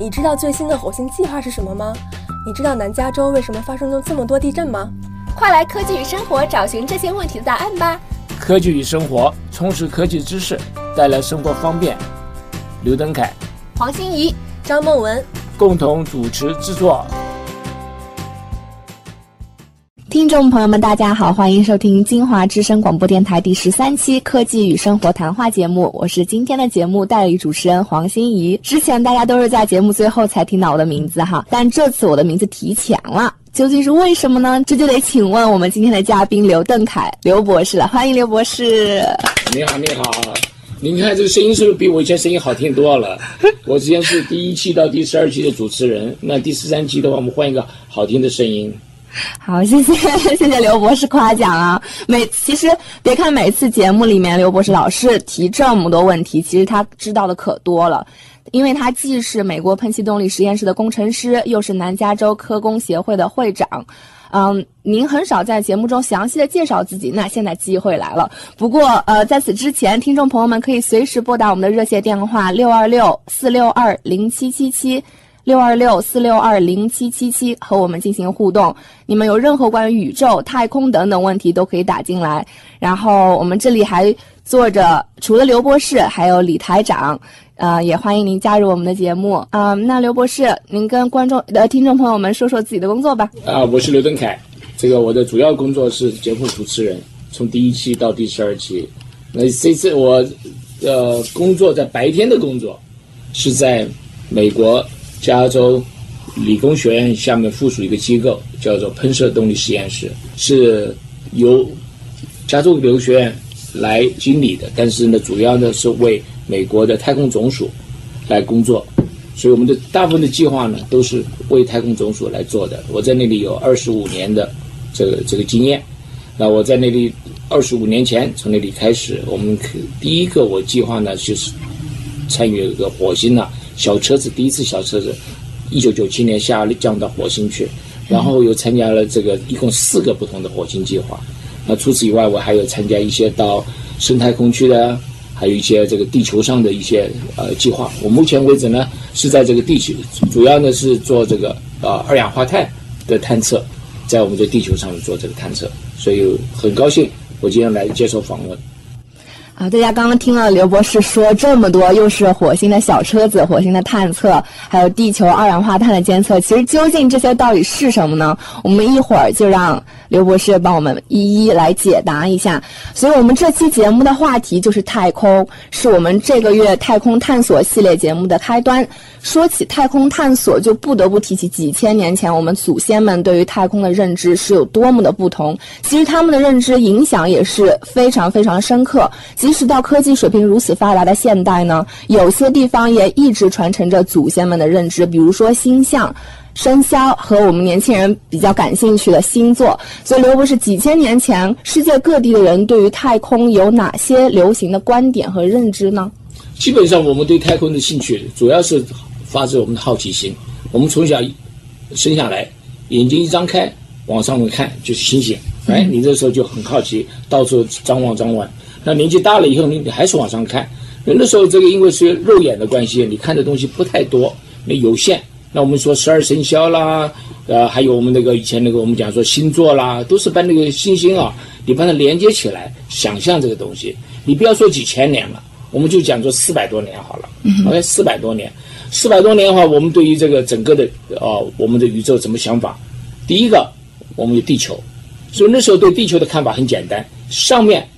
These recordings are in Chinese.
你知道最新的火星计划是什么吗？你知道南加州为什么发生了这么多地震吗？快来科技与生活找寻这些问题的答案吧！科技与生活，充实科技知识，带来生活方便。刘登凯、黄欣怡、张梦文共同主持制作。听众朋友们，大家好，欢迎收听金华之声广播电台第十三期科技与生活谈话节目，我是今天的节目代理主持人黄欣怡。之前大家都是在节目最后才听到我的名字哈，但这次我的名字提前了，究竟是为什么呢？这就得请问我们今天的嘉宾刘邓凯刘博士了，欢迎刘博士。你好，你好，您看这个声音是不是比我以前声音好听多了？我之前是第一期到第十二期的主持人，那第十三期的话，我们换一个好听的声音。好，谢谢 谢谢刘博士夸奖啊！每其实别看每次节目里面刘博士老是提这么多问题，其实他知道的可多了，因为他既是美国喷气动力实验室的工程师，又是南加州科工协会的会长。嗯，您很少在节目中详细的介绍自己，那现在机会来了。不过呃，在此之前，听众朋友们可以随时拨打我们的热线电话六二六四六二零七七七。六二六四六二零七七七和我们进行互动，你们有任何关于宇宙、太空等等问题都可以打进来。然后我们这里还坐着，除了刘博士，还有李台长，呃，也欢迎您加入我们的节目啊。那刘博士，您跟观众的听众朋友们说说自己的工作吧。啊，我是刘登凯，这个我的主要工作是节目主持人，从第一期到第十二期。那这次我呃工作在白天的工作是在美国。加州理工学院下面附属一个机构叫做喷射动力实验室，是由加州理工学院来经理的，但是呢，主要呢是为美国的太空总署来工作，所以我们的大部分的计划呢都是为太空总署来做的。我在那里有二十五年的这个这个经验，那我在那里二十五年前从那里开始，我们第一个我计划呢就是参与一个火星呢。小车子第一次小车子，一九九七年下降到火星去，然后又参加了这个一共四个不同的火星计划。那除此以外，我还有参加一些到生态空区的，还有一些这个地球上的一些呃计划。我目前为止呢是在这个地球，主要呢是做这个呃二氧化碳的探测，在我们的地球上做这个探测，所以很高兴我今天来接受访问。啊，大家刚刚听了刘博士说这么多，又是火星的小车子、火星的探测，还有地球二氧化碳的监测，其实究竟这些到底是什么呢？我们一会儿就让刘博士帮我们一一来解答一下。所以，我们这期节目的话题就是太空，是我们这个月太空探索系列节目的开端。说起太空探索，就不得不提起几千年前我们祖先们对于太空的认知是有多么的不同。其实他们的认知影响也是非常非常深刻。即使到科技水平如此发达的现代呢，有些地方也一直传承着祖先们的认知，比如说星象、生肖和我们年轻人比较感兴趣的星座。所以刘博士，几千年前世界各地的人对于太空有哪些流行的观点和认知呢？基本上，我们对太空的兴趣主要是。发自我们的好奇心，我们从小生下来，眼睛一张开，往上面看就是星星。哎，你这时候就很好奇，到处张望张望。那年纪大了以后，你你还是往上看。那时候这个因为是肉眼的关系，你看的东西不太多，那有限。那我们说十二生肖啦，呃，还有我们那个以前那个我们讲说星座啦，都是把那个星星啊，你把它连接起来，想象这个东西。你不要说几千年了，我们就讲做四百多年好了。OK，四百多年。四百多年的话，我们对于这个整个的啊，我们的宇宙怎么想法？第一个，我们有地球，所以那时候对地球的看法很简单：上面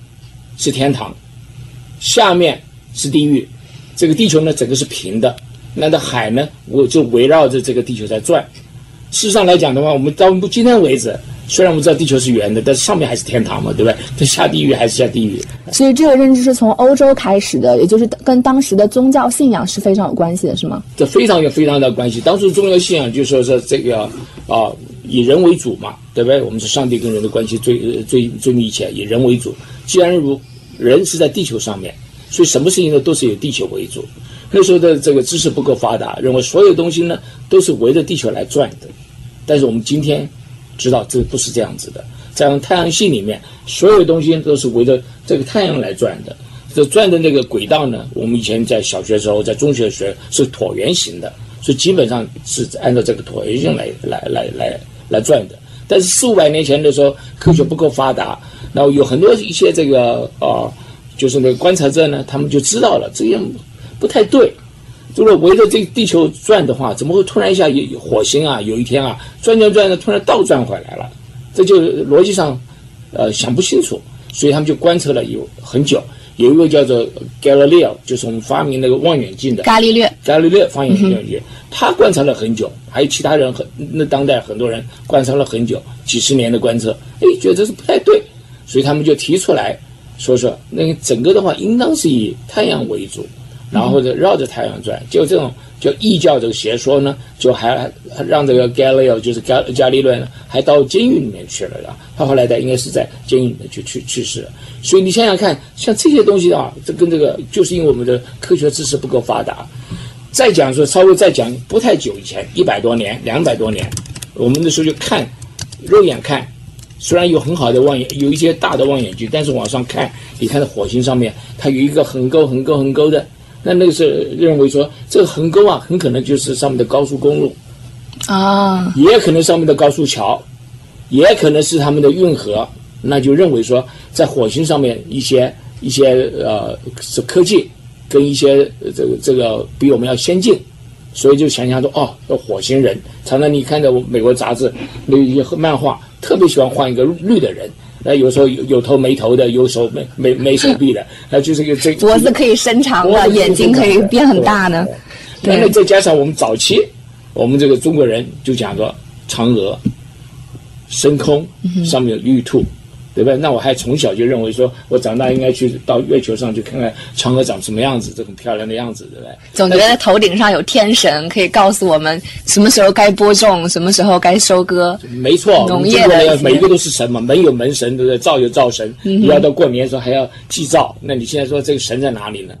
是天堂，下面是地狱。这个地球呢，整个是平的，那的海呢，我就围绕着这个地球在转。事实上来讲的话，我们到今天为止。虽然我们知道地球是圆的，但是上面还是天堂嘛，对不对？它 下地狱还是下地狱。所以这个认知是从欧洲开始的，也就是跟当时的宗教信仰是非常有关系的，是吗？这非常有非常大的关系。当时宗教信仰就说是这个啊，以人为主嘛，对不对？我们是上帝跟人的关系最最最密切，以人为主。既然如人是在地球上面，所以什么事情呢都是以地球为主。那时候的这个知识不够发达，认为所有东西呢都是围着地球来转的。但是我们今天。知道这不是这样子的，在太阳系里面，所有东西都是围着这个太阳来转的。这转的那个轨道呢，我们以前在小学时候，在中学学是椭圆形的，所以基本上是按照这个椭圆形来来来来来转的。但是四五百年前的时候，科学不够发达，然后有很多一些这个啊，就是那个观察者呢，他们就知道了这样不太对。如果围着这个地球转的话，怎么会突然一下有火星啊？有一天啊，转转转的突然倒转回来了，这就逻辑上，呃，想不清楚。所以他们就观测了有很久。有一个叫做 Galileo，就是我们发明那个望远镜的伽利略。伽利略发明望远镜，他观察了很久，还有其他人很那当代很多人观察了很久，几十年的观测，哎，觉得这是不太对，所以他们就提出来说说，那个整个的话应当是以太阳为主。然后或者绕着太阳转，就这种就异教这个邪说呢，就还让这个伽利奥就是伽伽利略呢，还到监狱里面去了的。他后来的应该是在监狱里面去去去世了。所以你想想看，像这些东西啊，这跟这个就是因为我们的科学知识不够发达。再讲说稍微再讲不太久以前，一百多年、两百多年，我们那时候就看肉眼看，虽然有很好的望远，有一些大的望远镜，但是往上看，你看到火星上面它有一个横沟、横沟、横沟的。那那个是认为说，这个横沟啊，很可能就是上面的高速公路，啊，也可能上面的高速桥，也可能是他们的运河。那就认为说，在火星上面一些一些呃是科技跟一些这个这个比我们要先进，所以就想象说，哦，火星人常常你看到美国杂志那一些漫画，特别喜欢画一个绿的人。那有时候有有头没头的，有手没没没手臂的，那就是个这脖子可以伸长了，眼睛可以变很大呢。那再加上我们早期，我们这个中国人就讲说嫦娥、升空，上面有玉兔。对不对？那我还从小就认为说，我长大应该去到月球上去看看嫦娥长什么样子，这种漂亮的样子，对不对？总觉得头顶上有天神，可以告诉我们什么时候该播种，什么时候该收割。没错，农业的每一个都是神嘛，门有门神，对不对？灶有灶神，你要到过年的时候还要祭灶。那你现在说这个神在哪里呢？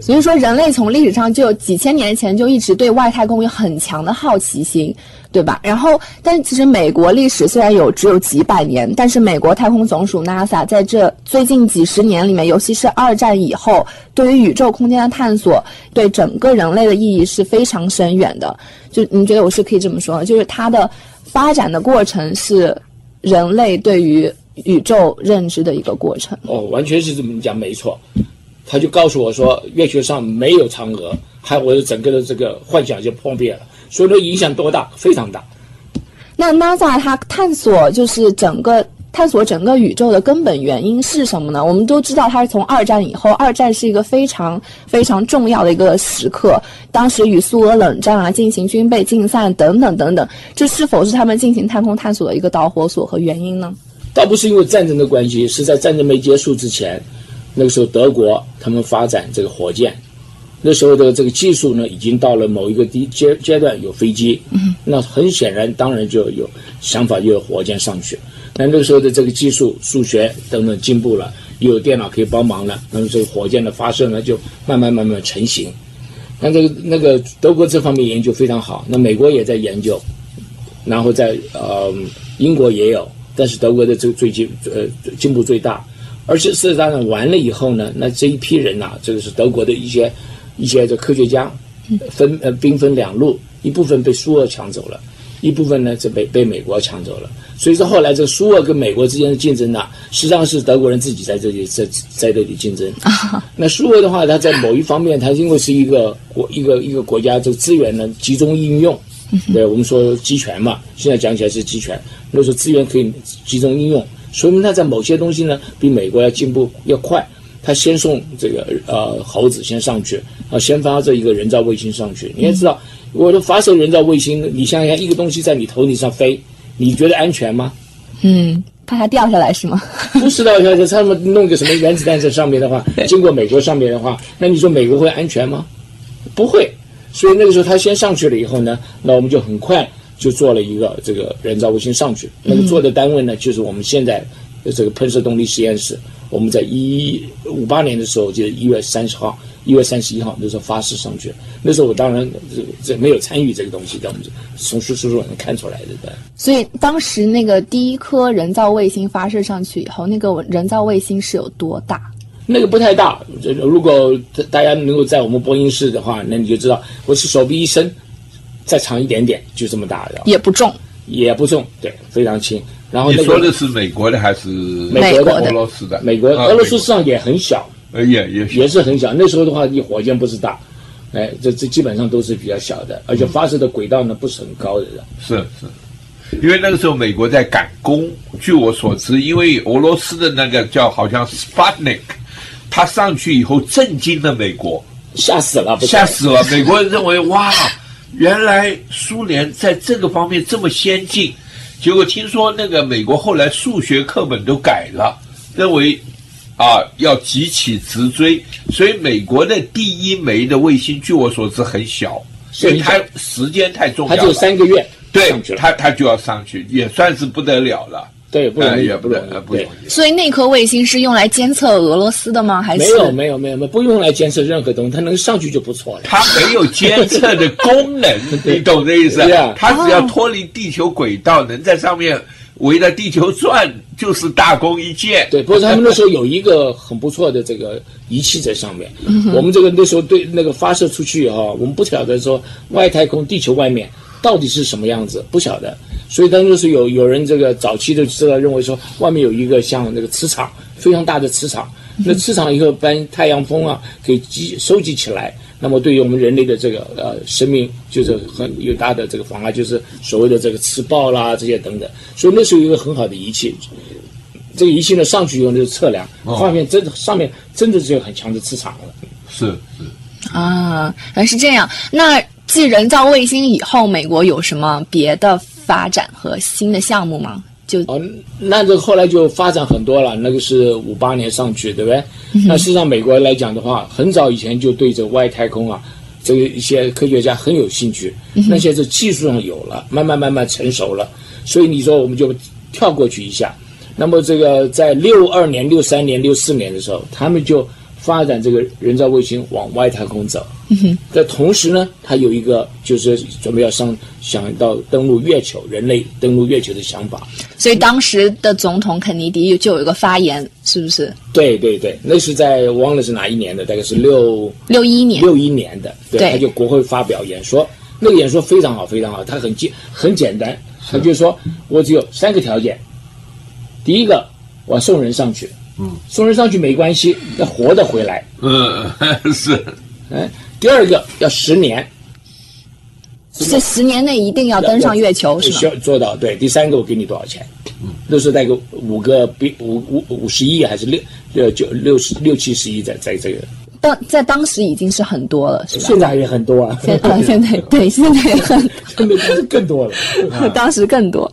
所以说，人类从历史上就几千年前就一直对外太空有很强的好奇心。对吧？然后，但其实美国历史虽然有只有几百年，但是美国太空总署 NASA 在这最近几十年里面，尤其是二战以后，对于宇宙空间的探索，对整个人类的意义是非常深远的。就你觉得我是可以这么说，就是它的发展的过程是人类对于宇宙认知的一个过程。哦，完全是这么讲，没错。他就告诉我说，月球上没有嫦娥，还我的整个的这个幻想就破灭了。所以说影响多大？非常大。那 NASA 它探索就是整个探索整个宇宙的根本原因是什么呢？我们都知道它是从二战以后，二战是一个非常非常重要的一个时刻，当时与苏俄冷战啊进行军备竞赛等等等等，这是否是他们进行太空探索的一个导火索和原因呢？倒不是因为战争的关系，是在战争没结束之前，那个时候德国他们发展这个火箭。那时候的这个技术呢，已经到了某一个阶阶阶段，有飞机，那很显然，当然就有想法，就有火箭上去。那那个时候的这个技术、数学等等进步了，又有电脑可以帮忙了，那么这个火箭的发射呢，就慢慢慢慢成型。那这个那个德国这方面研究非常好，那美国也在研究，然后在呃英国也有，但是德国的这个最近呃进步最大。而且事实上完了以后呢，那这一批人呐，这个是德国的一些。一些这科学家分呃兵分两路，一部分被苏俄抢走了，一部分呢这被被美国抢走了。所以说后来这苏俄跟美国之间的竞争呢，实际上是德国人自己在这里在在这里竞争。那苏俄的话，它在某一方面，它因为是一个国一个一个国家，这个资源呢集中应用，对我们说集权嘛，现在讲起来是集权，那时候资源可以集中应用，说明他在某些东西呢比美国要进步要快。他先送这个呃猴子先上去，啊，先发射一个人造卫星上去。你也知道，我的发射人造卫星，你想想，一个东西在你头顶上飞，你觉得安全吗？嗯，怕它掉下来是吗？不是 掉下来，他们弄个什么原子弹在上面的话，经过美国上面的话，那你说美国会安全吗？不会。所以那个时候他先上去了以后呢，那我们就很快就做了一个这个人造卫星上去。那个做的单位呢，就是我们现在这个喷射动力实验室。我们在一五八年的时候，就是一月三十号、一月三十一号那时候发射上去。那时候我当然这这没有参与这个东西，但我们从书书上能看出来的。对。所以当时那个第一颗人造卫星发射上去以后，那个人造卫星是有多大？那个不太大。如果大家能够在我们播音室的话，那你就知道，我是手臂一伸，再长一点点，就这么大的，也不重。也不重，对，非常轻。然后你那个说的是美国的还是美国的俄罗斯的？美国啊俄罗斯上也很小，呃也也也是很小。那时候的话，你火箭不是大，哎，这这基本上都是比较小的，而且发射的轨道呢不是很高的。是是，因为那个时候美国在赶工，据我所知，因为俄罗斯的那个叫好像 Sputnik，他上去以后震惊了美国，吓死了，吓死了！美国人认为哇，原来苏联在这个方面这么先进，结果听说那个美国后来数学课本都改了，认为啊要急起直追，所以美国的第一枚的卫星，据我所知很小，所以它时间太重要了，它就三个月对它它就要上去，也算是不得了了。对，不容易，不容易，不容。易。所以那颗卫星是用来监测俄罗斯的吗？还是没有没有没有没有，不用来监测任何东西，它能上去就不错了。它没有监测的功能，你懂这意思对啊？它只要脱离地球轨道，能在上面围着地球转，就是大功一件。对，不过他们那时候有一个很不错的这个仪器在上面。嗯我们这个那时候对那个发射出去以后，我们不晓得说外太空地球外面到底是什么样子，不晓得。所以当时是有有人这个早期就知道认为说外面有一个像那个磁场非常大的磁场，那磁场以后把太阳风啊给集收集起来。那么对于我们人类的这个呃生命，就是很有大的这个妨碍，就是所谓的这个磁暴啦这些等等。所以那时候有一个很好的仪器，这个仪器呢上去以后就是测量，发现真的上面真的是有很强的磁场了。是是，啊？原来是这样。那继人造卫星以后，美国有什么别的发展和新的项目吗？就哦，那这后来就发展很多了，那个是五八年上去，对不对？那事实上美国来讲的话，很早以前就对这个外太空啊，这个一些科学家很有兴趣。那些是技术上有了，慢慢慢慢成熟了，所以你说我们就跳过去一下。那么这个在六二年、六三年、六四年的时候，他们就发展这个人造卫星往外太空走。嗯在同时呢，他有一个就是准备要上想到登陆月球，人类登陆月球的想法。所以当时的总统肯尼迪就有一个发言，是不是？对对对，那是在忘了是哪一年的，大概是六六一年。六一年的，对，对他就国会发表演说，那个演说非常好，非常好，他很简很简单，他就说我只有三个条件，第一个我要送人上去，嗯，送人上去没关系，要活着回来，嗯 是，嗯，第二个要十年，是十年内一定要登上月球，是需？要做到，对，第三个我给你多少钱？嗯，那时候大概五个比五五五十亿还是六六九六十六七十亿在在这个，当在当时已经是很多了，是吧？现在也很多啊，现呃现在对现在很 现在是更多了。当时更多，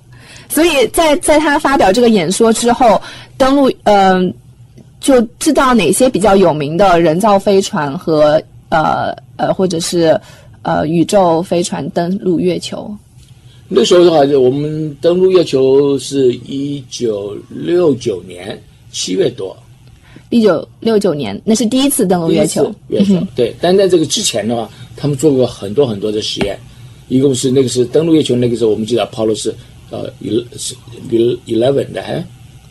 所以在在他发表这个演说之后，登陆嗯、就知道哪些比较有名的人造飞船和呃呃或者是呃宇宙飞船登陆月球。那时候的话，就我们登陆月球是一九六九年七月多，一九六九年，那是第一次登陆月球。月球 对。但在这个之前的话，他们做过很多很多的实验，一共是那个是登陆月球，那个时候我们记得 Apollo 是呃 eleven 的，还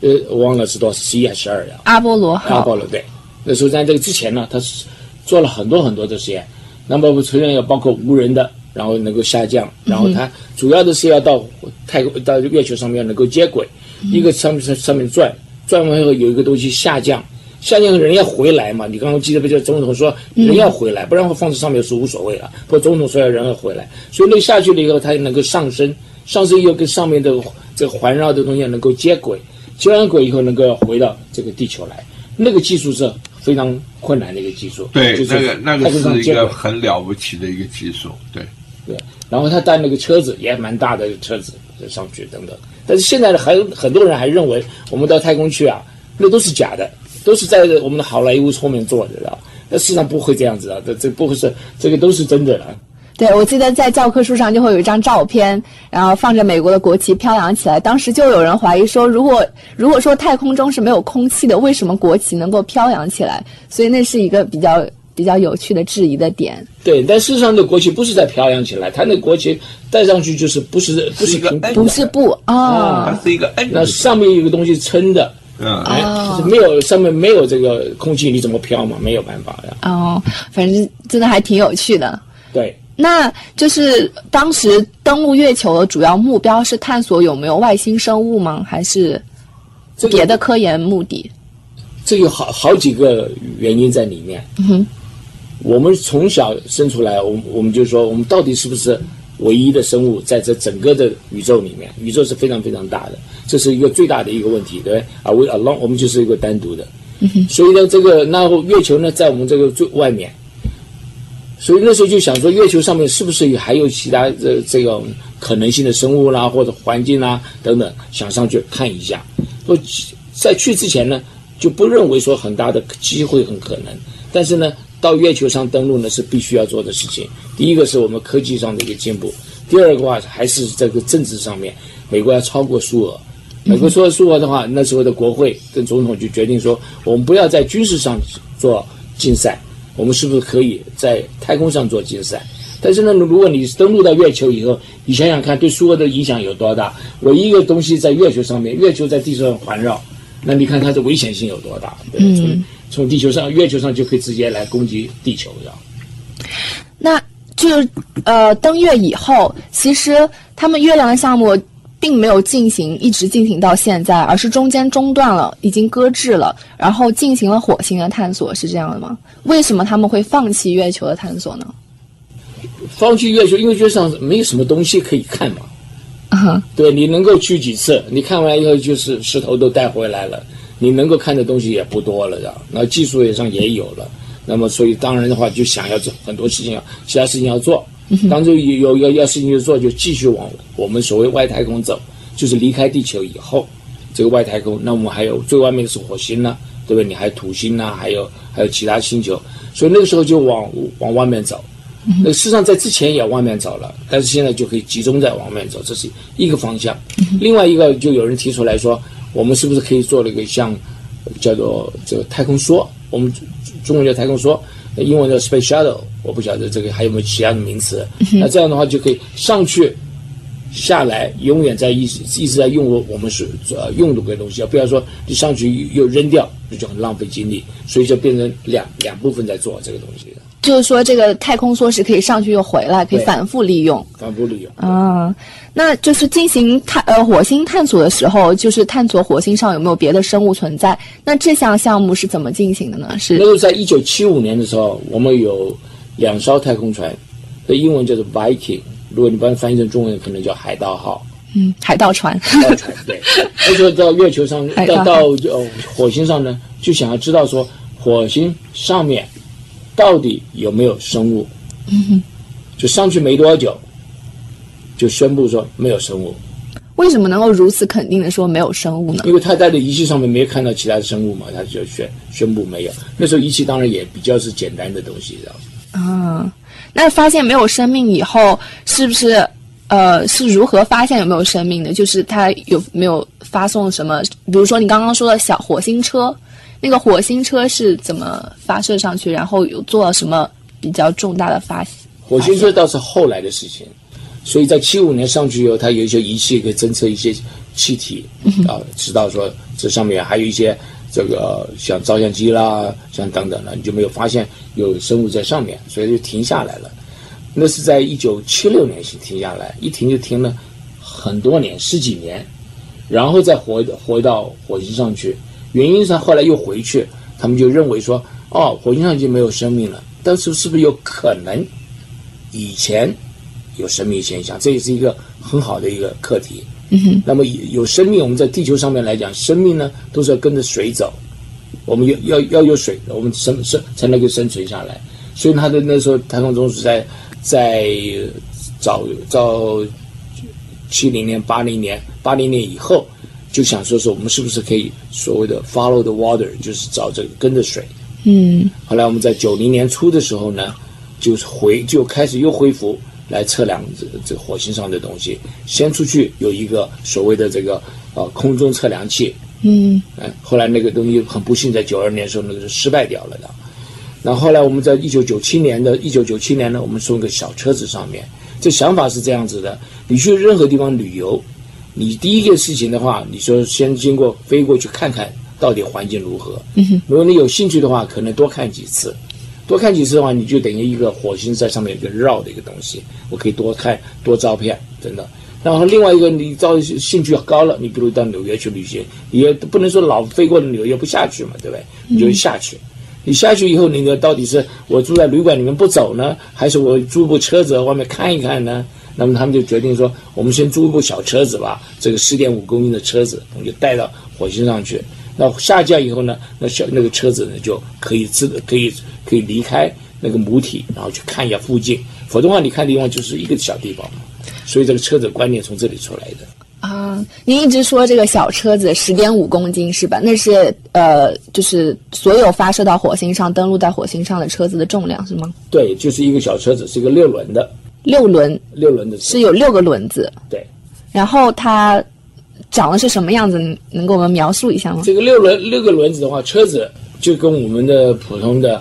呃我忘了是多少，十一还是十二呀？阿波罗。阿波罗对。那时候在这个之前呢，他是做了很多很多的实验，那么实验要包括无人的，然后能够下降，然后它主要的是要到太空到月球上面能够接轨，一个上面上面转，转完以后有一个东西下降。下降人要回来嘛？你刚刚记得不？就总统说人要回来，不然放在上面是无所谓了。不过总统说要人要回来，所以那下去了以后，它能够上升，上升以后跟上面的这个环绕的东西能够接轨，接完轨以后能够回到这个地球来。那个技术是非常困难的一个技术，对，就是那个那个是一个很了不起的一个技术，对。对，然后他带那个车子也蛮大的车子上去等等，但是现在呢，还有很多人还认为我们到太空去啊，那都是假的，都是在我们的好莱坞后面做的，啊那事实上不会这样子啊，这这不会是这个都是真的了。对，我记得在教科书上就会有一张照片，然后放着美国的国旗飘扬起来。当时就有人怀疑说，如果如果说太空中是没有空气的，为什么国旗能够飘扬起来？所以那是一个比较比较有趣的质疑的点。对，但事实上，那国旗不是在飘扬起来，它那国旗戴上去就是不是不是一个不是布啊，它是一个 N 那上面有个东西撑的，嗯，哎，就是没有上面没有这个空气，你怎么飘嘛？没有办法呀。哦，反正真的还挺有趣的。对，那就是当时登陆月球的主要目标是探索有没有外星生物吗？还是这个别的科研目的？这有好好几个原因在里面。嗯哼，我们从小生出来，我们我们就说，我们到底是不是唯一的生物，在这整个的宇宙里面？宇宙是非常非常大的，这是一个最大的一个问题，对不对？啊，we alone，我们就是一个单独的。嗯哼所以呢，这个那月球呢，在我们这个最外面，所以那时候就想说，月球上面是不是还有其他这这种可能性的生物啦，或者环境啦等等，想上去看一下。说在去之前呢，就不认为说很大的机会很可能，但是呢，到月球上登陆呢是必须要做的事情。第一个是我们科技上的一个进步，第二个话还是这个政治上面，美国要超过苏俄。美国说苏俄的话，那时候的国会跟总统就决定说，我们不要在军事上做竞赛，我们是不是可以在太空上做竞赛？但是呢，如果你登陆到月球以后，你想想看，对苏俄的影响有多大？我一一个东西在月球上面，月球在地球上环绕，那你看它的危险性有多大？对，从从地球上、月球上就可以直接来攻击地球，这样。那就呃，登月以后，其实他们月亮的项目并没有进行一直进行到现在，而是中间中断了，已经搁置了，然后进行了火星的探索，是这样的吗？为什么他们会放弃月球的探索呢？放弃月球，因为月上没有什么东西可以看嘛。嗯哼，对你能够去几次，你看完以后就是石头都带回来了，你能够看的东西也不多了，的，那技术也上也有了，那么所以当然的话就想要做很多事情要其他事情要做，当中有有要要事情就做就继续往我们所谓外太空走，就是离开地球以后，这个外太空，那我们还有最外面的是火星呢，对不对？你还有土星呐、还有还有其他星球，所以那个时候就往往外面走。那事实上在之前也往外面走了，但是现在就可以集中在往外面走，这是一个方向。另外一个就有人提出来说，我们是不是可以做了一个像叫做这个太空梭？我们中国叫太空梭，英文叫 space shuttle。我不晓得这个还有没有其他的名词。那这样的话就可以上去。下来永远在一直一直在用我我们是呃用的个东西，不要说你上去又扔掉，这就很浪费精力，所以就变成两两部分在做这个东西。就是说，这个太空梭是可以上去又回来，可以反复利用。反复利用。啊，那就是进行探呃火星探索的时候，就是探索火星上有没有别的生物存在。那这项项目是怎么进行的呢？是那个在一九七五年的时候，我们有两艘太空船，的英文叫做 Viking。如果你把它翻译成中文，可能叫海盗号。嗯，海盗船。海盗船对。那就到月球上，到到呃火星上呢，就想要知道说火星上面到底有没有生物。嗯哼。就上去没多久，就宣布说没有生物。为什么能够如此肯定的说没有生物呢？因为他在的仪器上面没有看到其他的生物嘛，他就宣宣布没有。那时候仪器当然也比较是简单的东西，知道吗？啊。那发现没有生命以后，是不是呃是如何发现有没有生命的？就是他有没有发送什么？比如说你刚刚说的小火星车，那个火星车是怎么发射上去？然后有做了什么比较重大的发现？火星车倒是后来的事情，所以在七五年上去以后，它有一些仪器可以侦测一些气体啊，知道说这上面还有一些。这个像照相机啦，像等等的，你就没有发现有生物在上面，所以就停下来了。那是在一九七六年停下来，一停就停了很多年，十几年，然后再回回到火星上去。原因上后来又回去，他们就认为说，哦，火星上已经没有生命了，但是是不是有可能以前有生命现象？这也是一个很好的一个课题。嗯哼，那么有生命，我们在地球上面来讲，生命呢都是要跟着水走，我们要要要有水，我们生生才能够生存下来。所以他的那时候太空总署在在早早七零年、八零年、八零年以后，就想说说我们是不是可以所谓的 follow the water，就是找这个跟着水。嗯，后来我们在九零年初的时候呢，就是回就开始又恢复。来测量这这火星上的东西，先出去有一个所谓的这个呃空中测量器，嗯，哎，后来那个东西很不幸在九二年的时候那个是失败掉了的。那后来我们在一九九七年的一九九七年呢，我们送个小车子上面，这想法是这样子的：你去任何地方旅游，你第一件事情的话，你说先经过飞过去看看到底环境如何。嗯，如果你有兴趣的话，可能多看几次。多看几次的话，你就等于一个火星在上面一个绕的一个东西，我可以多看多照片，真的。然后另外一个，你照兴趣高了，你比如到纽约去旅行，也不能说老飞过纽约不下去嘛，对不对？你就下去。你下去以后，那个到底是我住在旅馆里面不走呢，还是我租部车子外面看一看呢？那么他们就决定说，我们先租一部小车子吧，这个十点五公斤的车子，我们就带到火星上去。那下降以后呢，那小那个车子呢就可以自可以可以离开那个母体，然后去看一下附近。否则的话，你看地方就是一个小地方嘛。所以这个车子观念从这里出来的。啊，您一直说这个小车子十点五公斤是吧？那是呃，就是所有发射到火星上、登陆在火星上的车子的重量是吗？对，就是一个小车子，是一个六轮的。六轮，六轮的是有六个轮子。对。然后它长的是什么样子？能给我们描述一下吗？这个六轮六个轮子的话，车子就跟我们的普通的，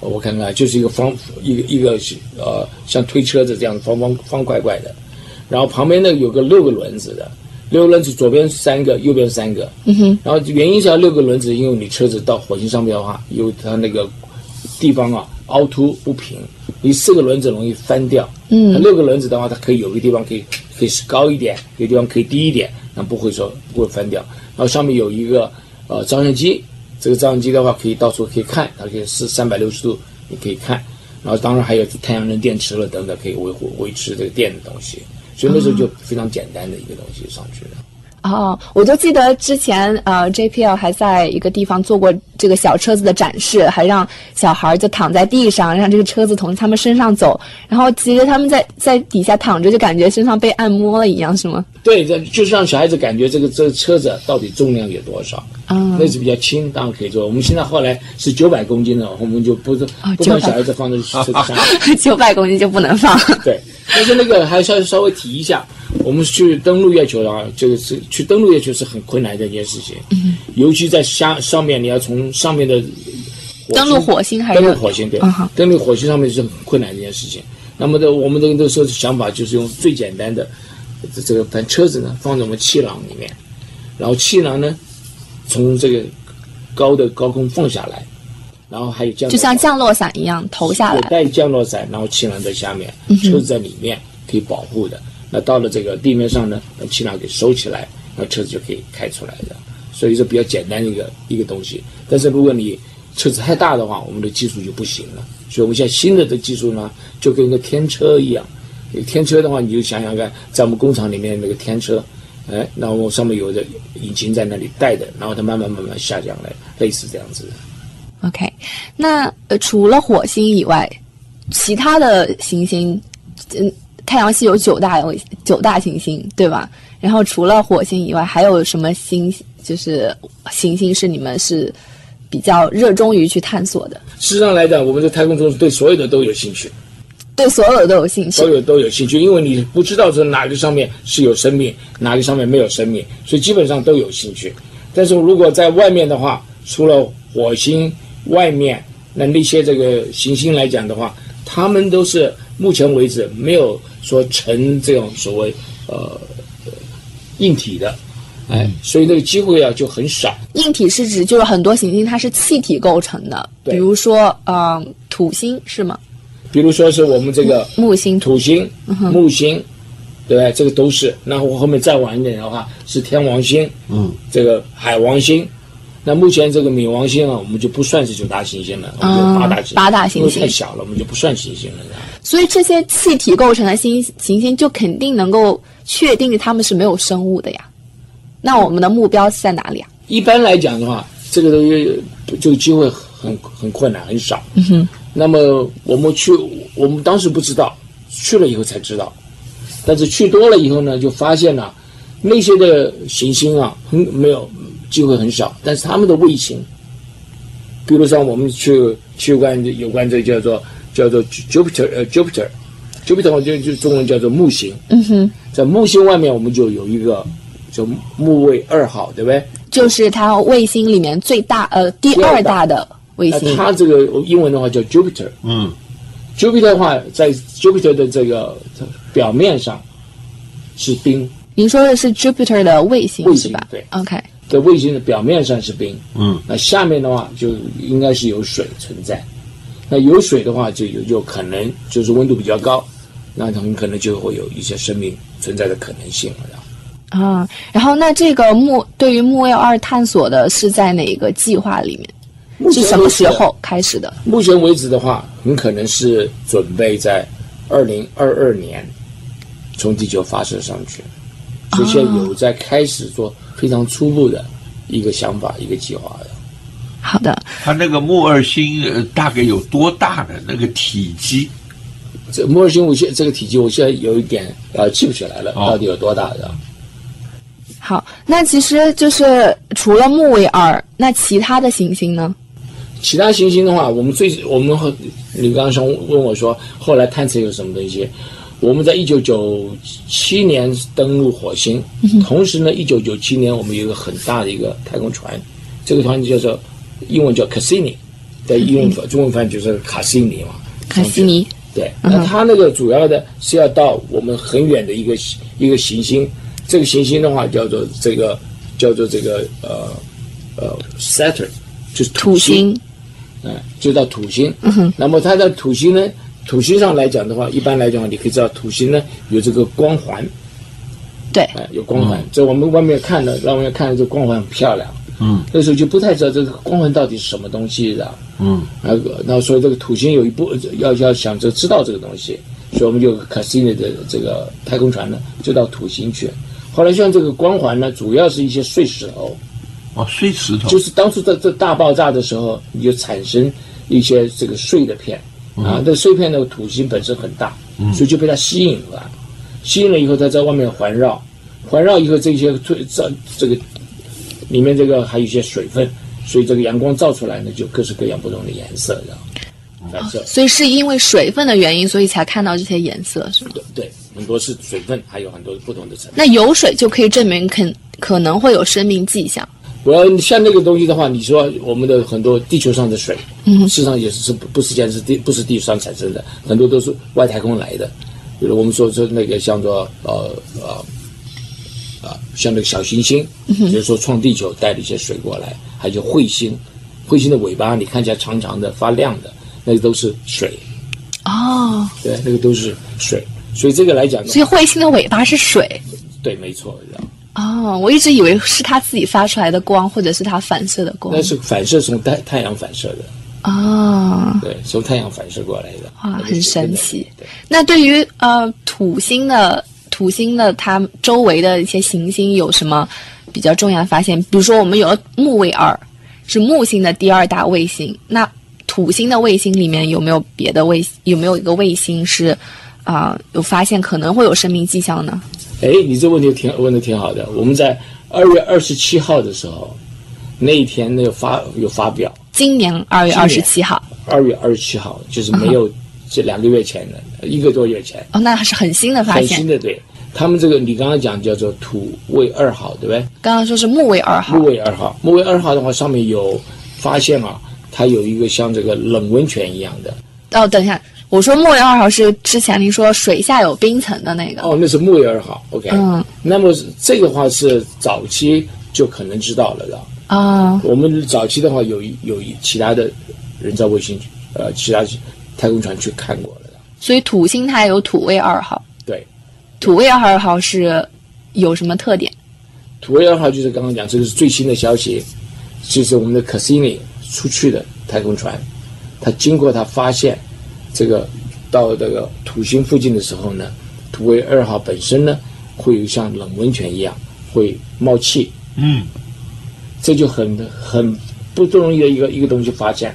我看看，就是一个方一个一个呃，像推车子这样方方方块块的。然后旁边呢有个六个轮子的，六个轮子左边三个，右边三个。嗯哼。然后原因是要六个轮子，因为你车子到火星上面的话，有它那个地方啊凹凸不平，你四个轮子容易翻掉。嗯。六个轮子的话，它可以有个地方可以可以是高一点，有地方可以低一点，那不会说不会翻掉。然后上面有一个呃照相机，这个照相机的话可以到处可以看，它可以是三百六十度你可以看。然后当然还有太阳能电池了等等，可以维护维持这个电的东西。所以那时候就非常简单的一个东西上去了。哦，我就记得之前呃，JPL 还在一个地方做过这个小车子的展示，还让小孩就躺在地上，让这个车子从他们身上走，然后其实他们在在底下躺着，就感觉身上被按摩了一样，是吗？对，这就是让小孩子感觉这个这个车子到底重量有多少。啊，那是比较轻，当然可以做。我们现在后来是九百公斤的，我们就不是不能小孩子放在车子上。九百公斤就不能放。对，但是那个还稍稍微提一下，我们去登陆月球啊，这个是去登陆月球是很困难的一件事情。嗯。尤其在下上面，你要从上面的登陆火星还是登陆火星？对，登陆火星上面是很困难的一件事情。那么的，我们的那时候想法就是用最简单的这这个把车子呢放在我们气囊里面，然后气囊呢。从这个高的高空放下来，然后还有降，就像降落伞一样投下来，带降落伞，然后气囊在下面，车子在里面可以保护的。那到了这个地面上呢，把气囊给收起来，那车子就可以开出来的。所以说比较简单一个一个东西。但是如果你车子太大的话，我们的技术就不行了。所以我们现在新的的技术呢，就跟一个天车一样。天车的话，你就想想看，在我们工厂里面那个天车。哎，然后上面有着引擎在那里带的，然后它慢慢慢慢下降来，类似这样子的。OK，那呃，除了火星以外，其他的行星，嗯，太阳系有九大有九大行星，对吧？然后除了火星以外，还有什么星就是行星是你们是比较热衷于去探索的？事实上来讲，我们的太空中对所有的都有兴趣。对所有的都有兴趣，所有都有兴趣，因为你不知道说哪个上面是有生命，哪个上面没有生命，所以基本上都有兴趣。但是如果在外面的话，除了火星外面那那些这个行星来讲的话，他们都是目前为止没有说成这种所谓呃硬体的，哎，所以那个机会啊就很少。硬体是指就是很多行星它是气体构成的，比如说呃土星是吗？比如说是我们这个木星、土星、木星，对？这个都是。那我后面再晚一点的话是天王星，嗯，这个海王星。那目前这个冥王星啊，我们就不算是九大行星了，我们就八大行星。八大行星太小了，我们就不算行星了。所以这些气体构成的星行星，就肯定能够确定它们是没有生物的呀。那我们的目标是在哪里啊？一般来讲的话，这个东西这个机会很很困难，很少。嗯哼。那么我们去，我们当时不知道，去了以后才知道。但是去多了以后呢，就发现了那些的行星啊，很没有机会很少。但是他们的卫星，比如说我们去去关有关这叫做叫做 Jupiter 呃 Jupiter，Jupiter 就就中文叫做木星。嗯哼，在木星外面我们就有一个叫木卫二号，对不对？就是它卫星里面最大呃第二大的。卫星它这个英文的话叫 Jupiter，嗯，Jupiter 的话在 Jupiter 的这个表面上是冰。您说的是 Jupiter 的卫星卫星吧？对，OK。在卫星的表面上是冰，嗯，那下面的话就应该是有水存在。那有水的话，就有有可能就是温度比较高，那很可能就会有一些生命存在的可能性了。啊，然后那这个木对于木卫二探索的是在哪个计划里面？是什么时候开始的？目前为止的话，很可能是准备在二零二二年从地球发射上去，所以现在有在开始做非常初步的一个想法、一个计划的。好的，它那个木二星呃大概有多大的？那个体积？这木二星我现这个体积，我现在有一点呃记不起来了，哦到底有多大的？好，那其实就是除了木卫二，那其他的行星呢？其他行星的话，我们最我们和你刚刚想问我说，后来探测有什么东西？我们在一九九七年登陆火星，同时呢，一九九七年我们有一个很大的一个太空船，这个船叫做英文叫 Cassini，在英文中文翻译就是卡西尼嘛。卡西尼。对，那它那个主要的是要到我们很远的一个一个行星，这个行星的话叫做这个叫做这个呃呃 Saturn，就是土星。嗯，就到土星。嗯。那么它在土星呢，土星上来讲的话，一般来讲，你可以知道土星呢有这个光环，对，哎、有光环。在我们外面看的，让我们看的这光环很漂亮。嗯，那时候就不太知道这个光环到底是什么东西的。嗯，那个，那所以这个土星有一部要要想着知道这个东西，所以我们就 Cassini 的这个太空船呢，就到土星去。后来像这个光环呢，主要是一些碎石头，哦，碎石头。就是当初在这大爆炸的时候，你就产生一些这个碎的片。啊，这碎片的土星本身很大，所以就被它吸引了，吸引了以后，它在外面环绕，环绕以后这些这这这个里面这个还有一些水分，所以这个阳光照出来呢，就各式各样不同的颜色的反射。所以是因为水分的原因，所以才看到这些颜色，是吗？对对，很多是水分，还有很多不同的成分。那有水就可以证明肯可能会有生命迹象。我要像那个东西的话，你说我们的很多地球上的水，嗯，事实上也是是不不是讲是地不是地球上产生的，很多都是外太空来的。比如我们说说那个像做呃呃啊，像那个小行星，比如说创地球带了一些水过来，还有彗星，彗星的尾巴你看起来长长的发亮的，那个都是水，哦，对，那个都是水。所以这个来讲呢所，以彗星的尾巴是水。对，没错，这样哦，我一直以为是它自己发出来的光，或者是它反射的光那。是反射从太太阳反射的，哦，对，从太阳反射过来的，啊，很神奇对。那对于呃土星的土星的它周围的一些行星有什么比较重要的发现？比如说我们有了木卫二，是木星的第二大卫星。那土星的卫星里面有没有别的卫？有没有一个卫星是啊、有发现可能会有生命迹象呢？哎，你这问题挺问的挺好的。我们在二月二十七号的时候，那一天那个发有发表，今年二月二十七号二月二十七号就是没有这两个月前的，一个多月前，哦，那还是很新的发现。很新的对。他们这个你刚刚讲叫做土卫二号，对不对？刚刚说是木卫二号木卫二号，木卫二号的话上面有发现啊，它有一个像这个冷温泉一样的。哦，等一下，我说木卫二号是之前您说水下有冰层的那个。哦，那是木卫二号，OK。嗯。那么这个话是早期就可能知道了的。啊、我们早期的话有一有一其他的人造卫星，呃，其他太空船去看过了的。所以土星它有土卫二号，对，土卫二号是有什么特点？土卫二号就是刚刚讲，这个是最新的消息，就是我们的 Cassini 出去的太空船，它经过它发现这个到这个土星附近的时候呢，土卫二号本身呢会有像冷温泉一样会冒气，嗯，这就很很不容易的一个一个东西发现。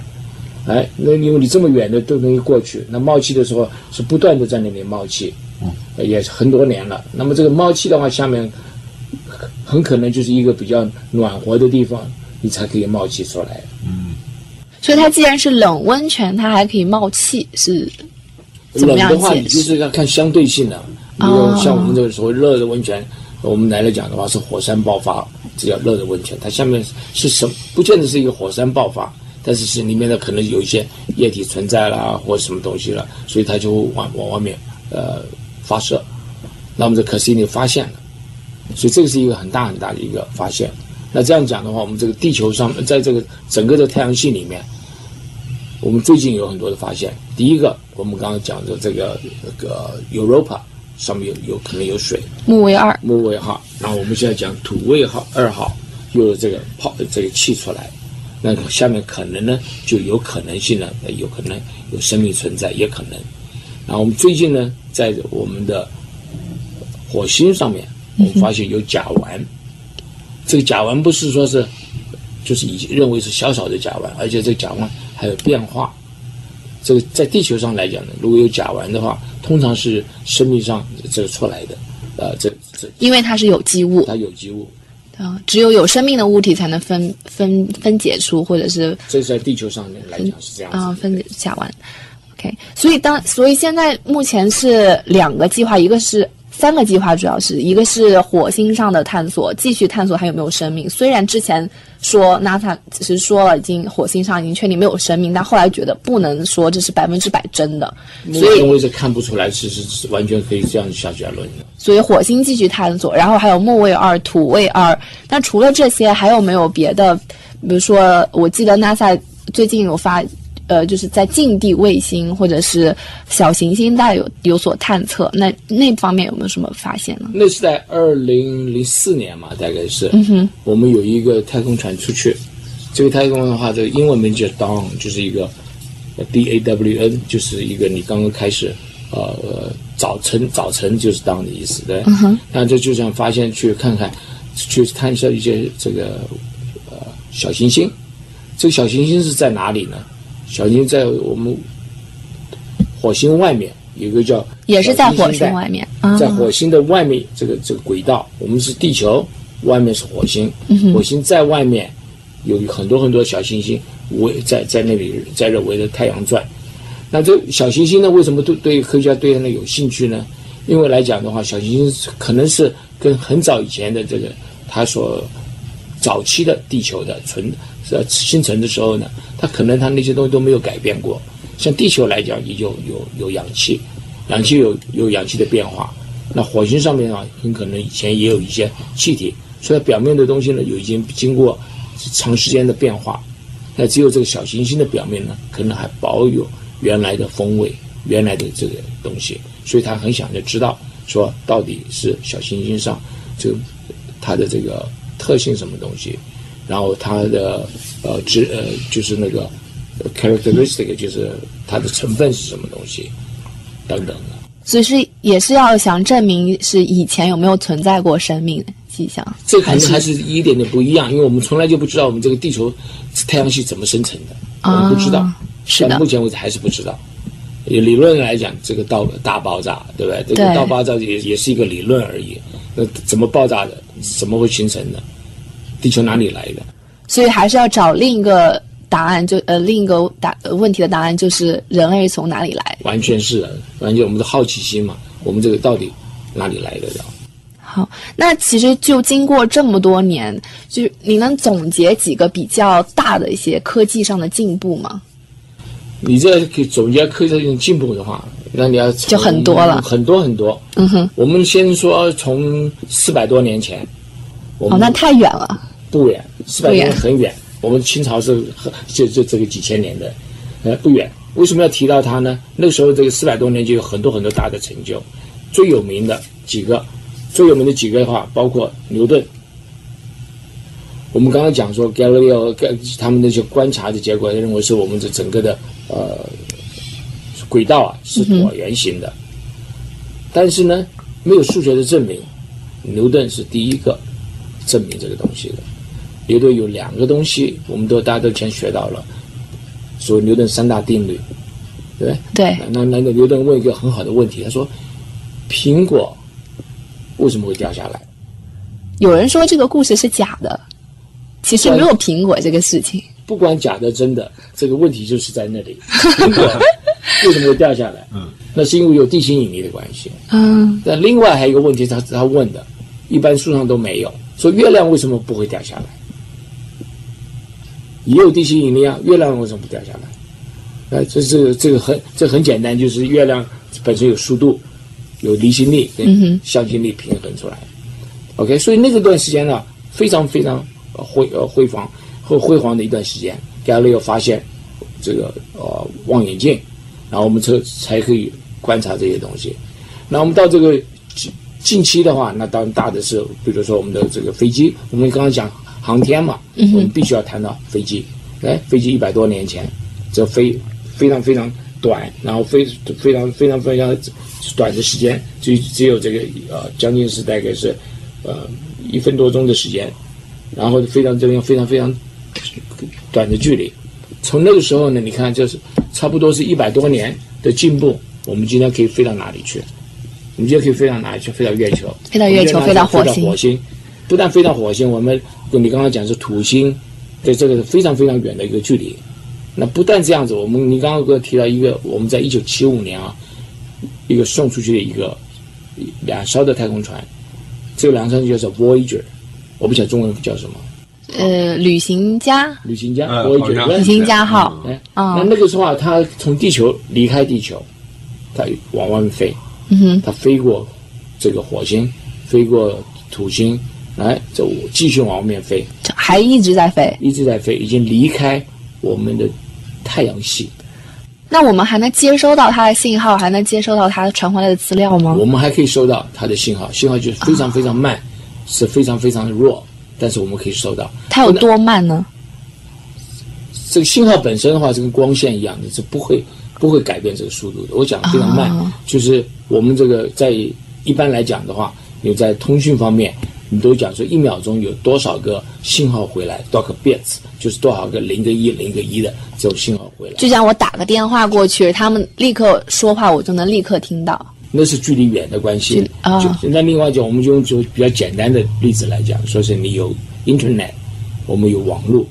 哎，那因为你这么远的都容易过去，那冒气的时候是不断的在那里冒气，嗯，也是很多年了。那么这个冒气的话，下面很很可能就是一个比较暖和的地方，你才可以冒气出来。所以它既然是冷温泉，它还可以冒气，是怎么样冷的话，你就是要看相对性的。比如哦像我们这个所谓热的温泉，我们来来讲的话是火山爆发，这叫热的温泉。它下面是什么？不见得是一个火山爆发，但是是里面的可能有一些液体存在啦，或者什么东西了，所以它就会往往外面呃发射。那么这可惜你发现了，所以这个是一个很大很大的一个发现。那这样讲的话，我们这个地球上，在这个整个的太阳系里面，我们最近有很多的发现。第一个，我们刚刚讲的这个那个 Europa 上面有有可能有水，木卫二，木卫号，然后我们现在讲土卫号二号又有这个泡这个气出来，那下面可能呢就有可能性呢，有可能有生命存在，也可能。然后我们最近呢，在我们的火星上面，我们发现有甲烷。这个甲烷不是说是，就是以认为是小小的甲烷，而且这个甲烷还有变化。这个在地球上来讲呢，如果有甲烷的话，通常是生命上这个出来的，呃，这这因为它是有机物，它有机物，啊，只有有生命的物体才能分分分解出，或者是这是在地球上来讲是这样。啊分解甲烷。OK，所以当所以现在目前是两个计划，一个是三个计划，主要是一个是火星上的探索，继续探索还有没有生命。虽然之前说 NASA 只是说了已经火星上已经确定没有生命，但后来觉得不能说这是百分之百真的，所以前为止看不出来，其实是完全可以这样下结论的。所以火星继续探索，然后还有木卫二、土卫二。那除了这些，还有没有别的？比如说，我记得 NASA 最近有发，呃，就是在近地卫星或者是小行星带有有所探测。那那方面有没有什么发现呢？那是在二零零四年嘛，大概是，嗯哼我们有一个太空船出去，这个太空的话，这个英文名叫 Dawn，就是一个呃 D A W N，就是一个你刚刚开始，呃，呃早晨早晨就是 Dawn 的意思，对，嗯哼那这就想发现去看看，去探测一些这个呃小行星，这个小行星是在哪里呢？小行星在我们火星外面有一个叫也是在火星外面啊，在火星的外面这个这个轨道，我们是地球，外面是火星，火星在外面有很多很多小行星围在在那里在这围着太阳转。那这小行星呢，为什么对对科学家对它呢有兴趣呢？因为来讲的话，小行星可能是跟很早以前的这个它所早期的地球的存呃形成的时候呢，它可能它那些东西都没有改变过。像地球来讲，也就有有氧气，氧气有有氧气的变化。那火星上面啊，很可能以前也有一些气体，所以表面的东西呢，有已经经过长时间的变化。那只有这个小行星的表面呢，可能还保有原来的风味，原来的这个东西。所以他很想就知道，说到底是小行星上这个它的这个特性什么东西，然后它的呃值呃就是那个呃 characteristic 就是它的成分是什么东西等等的。所以是也是要想证明是以前有没有存在过生命迹象，这可能还是一点点不一样，因为我们从来就不知道我们这个地球太阳系怎么生成的，我们不知道，是的到目前为止还是不知道。理论来讲，这个大大爆炸，对不对？这个大爆炸也也是一个理论而已。那怎么爆炸的？怎么会形成的？地球哪里来的？所以还是要找另一个答案，就呃另一个答呃问题的答案就是人类从哪里来。完全是的，完全我们的好奇心嘛，我们这个到底哪里来的？好，那其实就经过这么多年，就是你能总结几个比较大的一些科技上的进步吗？你这给总结科技上进步的话，那你要就很多了很多很多。嗯哼，我们先说从四百多年前，我哦，那太远了。不远，四百年很远。我们清朝是很就就这个几千年的，呃，不远。为什么要提到它呢？那时候这个四百多年就有很多很多大的成就，最有名的几个，最有名的几个的话，包括牛顿。我们刚刚讲说 Galileo 他们那些观察的结果，认为是我们这整个的呃轨道啊是椭圆形的，但是呢，没有数学的证明，牛顿是第一个证明这个东西的。牛顿有两个东西，我们都大家都以前学到了，所谓牛顿三大定律，对不对？对，那那那牛顿问一个很好的问题，他说：“苹果为什么会掉下来有人说这个故事是假的，其实没有苹果这个事情。？”不管假的真的，这个问题就是在那里。苹果为什么会掉下来？嗯，那是因为有地心引力的关系。嗯，但另外还有一个问题，他他问的，一般树上都没有，说月亮为什么不会掉下来？也有地心引力啊，月亮为什么不掉下来？呃，这这个这个很这很简单，就是月亮本身有速度，有离心力跟向心力平衡出来。OK，所以那个段时间呢，非常非常呃辉呃辉煌和辉煌的一段时间，Galileo 发现这个呃望远镜，然后我们才才可以观察这些东西。那我们到这个近近期的话，那当然大的是，比如说我们的这个飞机，我们刚刚讲航天嘛，我们必须要谈到飞机。哎，飞机一百多年前，这飞非常非常短，然后非非常非常非常短的时间，只只有这个呃将近是大概是呃一分多钟的时间，然后非常这样非常非常短的距离。从那个时候呢，你看就是差不多是一百多年的进步，我们今天可以飞到哪里去？我们今天可以飞到哪里去？飞到月球，飞到月球，飞到火星。火星，不但飞到火星，我们你刚刚讲是土星，对这个是非常非常远的一个距离。那不但这样子，我们你刚刚给我提到一个，我们在一九七五年啊，一个送出去的一个两艘的太空船，这个两艘叫做 Voyager，我不晓得中文叫什么。呃，旅行家，旅行家嗯，Voyager，旅行家号，哎，啊那那个时候啊，它从地球离开地球，它往外面飞，嗯哼，它飞过这个火星，飞过土星，来，就继续往外面飞，还一直在飞。一直在飞，已经离开我们的太阳系。那我们还能接收到它的信号，还能接收到它传回来的资料吗？我们还可以收到它的信号，信号就是非常非常慢，是非常非常的弱，但是我们可以收到。它有多慢呢？这个信号本身的话，是跟光线一样的，是不会不会改变这个速度的。我讲的非常慢，哦就是我们这个在一般来讲的话，你在通讯方面，你都讲说一秒钟有多少个信号回来，多少个 bits，就是多少个零个一零个一的这种信号回来。就像我打个电话过去，他们立刻说话，我就能立刻听到。那是距离远的关系。啊就那另外讲，我们就用就比较简单的例子来讲，说是你有 Internet，我们有网络，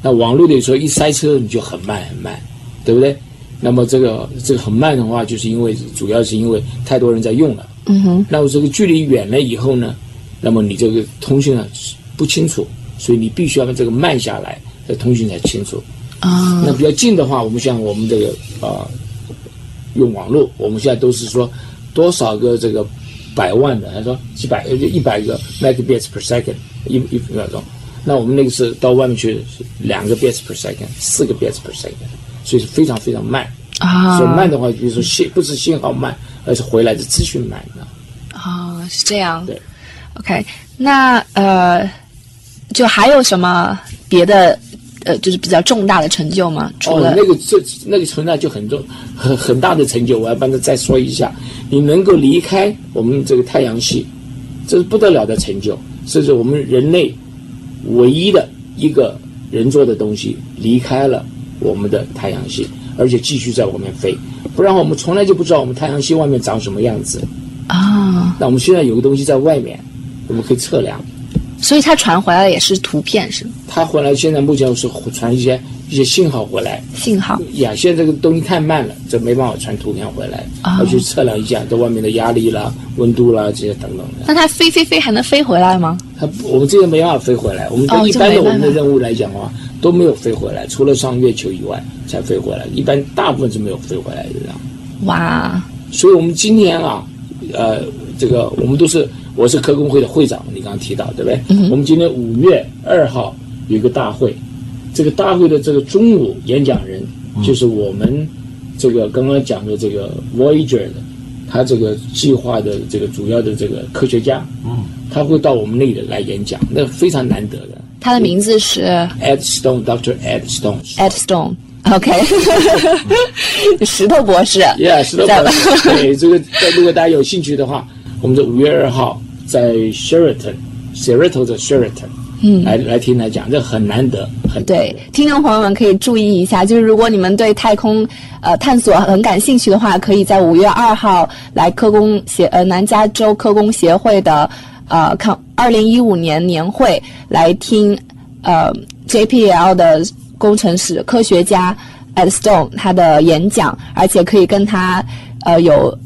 那网络的时候一塞车你就很慢很慢，对不对？那么这个这个很慢的话，就是因为主要是因为太多人在用了。嗯哼，那么这个距离远了以后呢，那么你这个通讯啊不清楚，所以你必须要把这个慢下来，这通讯才清楚。啊、那比较近的话，我们像我们这个啊、呃用网络，我们现在都是说多少个这个百万的，他说几百就一百个 megabits per second 一一秒钟，那我们那个是到外面去是两个 bits per second，四个 bits per second，所以是非常非常慢。啊所以慢的话，比如说信不是信号慢，而是回来的资讯慢啊。哦，是这样。对，OK，那呃，就还有什么别的呃，就是比较重大的成就吗？除哦了、，那个这那个存在就很重很很大的成就，我要帮他再说一下。你能够离开我们这个太阳系，这是不得了的成就，这是我们人类唯一的一个人做的东西，离开了我们的太阳系，而且继续在外面飞。不然我们从来就不知道我们太阳系外面长什么样子。啊，那我们现在有个东西在外面，我们可以测量。所以它传回来的也是图片是吗？它回来现在目前是传一些一些信号回来，信号呀，现在这个东西太慢了，这没办法传图片回来，哦要去测量一下这外面的压力啦、温度啦这些等等的。那它飞飞飞还能飞回来吗？它我们这个没办法飞回来，我们哦一般的我们的任务来讲的话都没有飞回来，除了上月球以外才飞回来，一般大部分是没有飞回来的这样。哇，所以我们今年啊，呃，这个我们都是我是科工会的会长，你刚刚提到对不对？我们今天五月二号有一个大会，这个大会的这个中午演讲人就是我们这个刚刚讲的这个 Voyager 的，他这个计划的这个主要的这个科学家，嗯，他会到我们那里来演讲，那非常难得的。他的名字是 Ed Stone，Dr. Ed Stone。Ed Stone。OK，石头博士 Yeah，石头博士。对，这个在如果大家有兴趣的话，我们这五月二号在 Sheraton，Seattle 的 Sheraton，嗯，来来听他讲，这很难得，很难得对，听众朋友们可以注意一下，就是如果你们对太空呃探索很感兴趣的话，可以在五月二号来科工协呃南加州科工协会的呃看二零一五年年会来听呃 JPL 的工程师科学家 Ed Stone 他的演讲，而且可以跟他呃有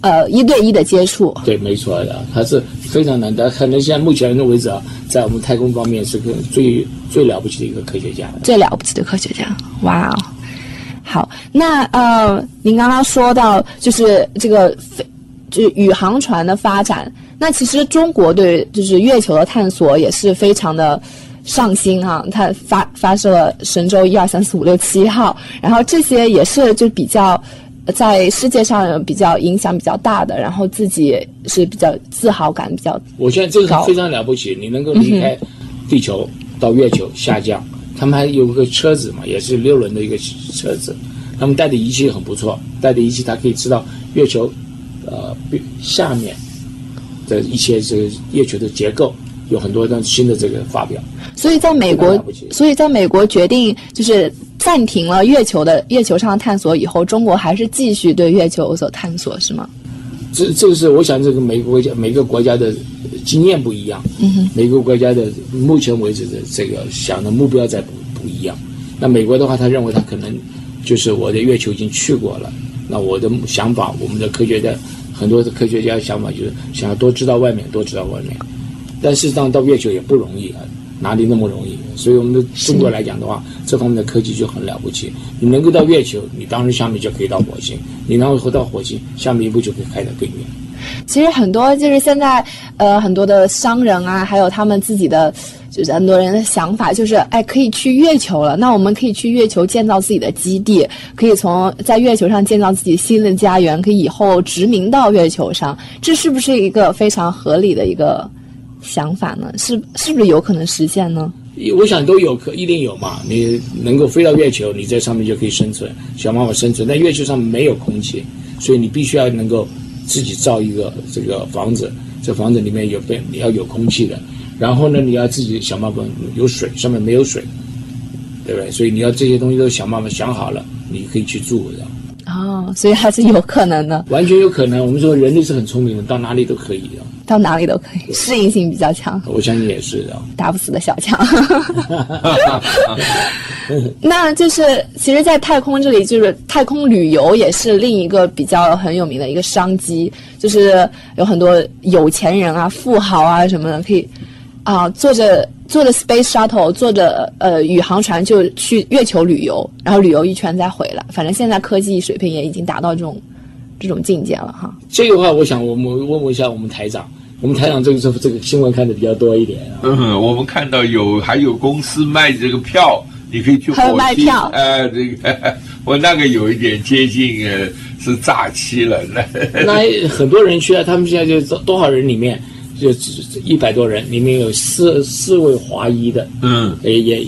呃一对一的接触。对，没错的，他是非常难得，可能现在目前为止啊，在我们太空方面是个最最了不起的一个科学家。最了不起的科学家，哇哦！好，那呃，您刚刚说到就是这个飞，就是宇航船的发展，那其实中国对就是月球的探索也是非常的上心哈，它发发射了神舟一二三四五六七号，然后这些也是就比较在世界上比较影响比较大的，然后自己是比较自豪感比较。我现在这个非常了不起，你能够离开地球到月球下降，他们还有个车子嘛，也是六轮的一个车子，他们带的仪器很不错，带的仪器它可以知道月球呃下面的一些这个月球的结构。有很多的新的这个发表，所以在美国，所以在美国决定就是暂停了月球的月球上的探索以后，中国还是继续对月球有所探索，是吗？这这个是我想，这个每个国家每个国家的经验不一样，嗯哼，每个国家的目前为止的这个想的目标在不不一样。那美国的话，他认为他可能就是我的月球已经去过了，那我的想法，我们的科学家很多的科学家想法就是想要多知道外面，多知道外面。但事实上，到月球也不容易啊，哪里那么容易？所以我们的中国来讲的话，这方面的科技就很了不起。你能够到月球，你当然下面就可以到火星；你然后回到火星，下面一步就可以开得更远。其实很多就是现在，呃，很多的商人啊，还有他们自己的，就是很多人的想法，就是哎，可以去月球了，那我们可以去月球建造自己的基地，可以从在月球上建造自己新的家园，可以以后殖民到月球上，这是不是一个非常合理的一个？想法呢？是是不是有可能实现呢？我想都有可一定有嘛。你能够飞到月球，你在上面就可以生存，想办法生存。但月球上没有空气，所以你必须要能够自己造一个这个房子，这房子里面有被你要有空气的。然后呢，你要自己想办法有水，上面没有水，对不对？所以你要这些东西都想办法想好了，你可以去住的。哦，所以还是有可能的，完全有可能。我们说人类是很聪明的，到哪里都可以的，到哪里都可以，适应性比较强。我相信也是的，打不死的小强。那就是，其实，在太空这里，就是太空旅游也是另一个比较很有名的一个商机，就是有很多有钱人啊、富豪啊什么的可以。啊，坐着坐着 space shuttle，坐着呃宇航船就去月球旅游，然后旅游一圈再回来。反正现在科技水平也已经达到这种这种境界了哈。这个话，我想我们问问一下我们台长，我们台长这个这这个新闻看的比较多一点。嗯，我们看到有还有公司卖这个票，你可以去火星。呃，这个我那个有一点接近呃是诈欺了。那 那很多人去啊，他们现在就多少人里面。就一百多人，里面有四四位华裔的，嗯，也也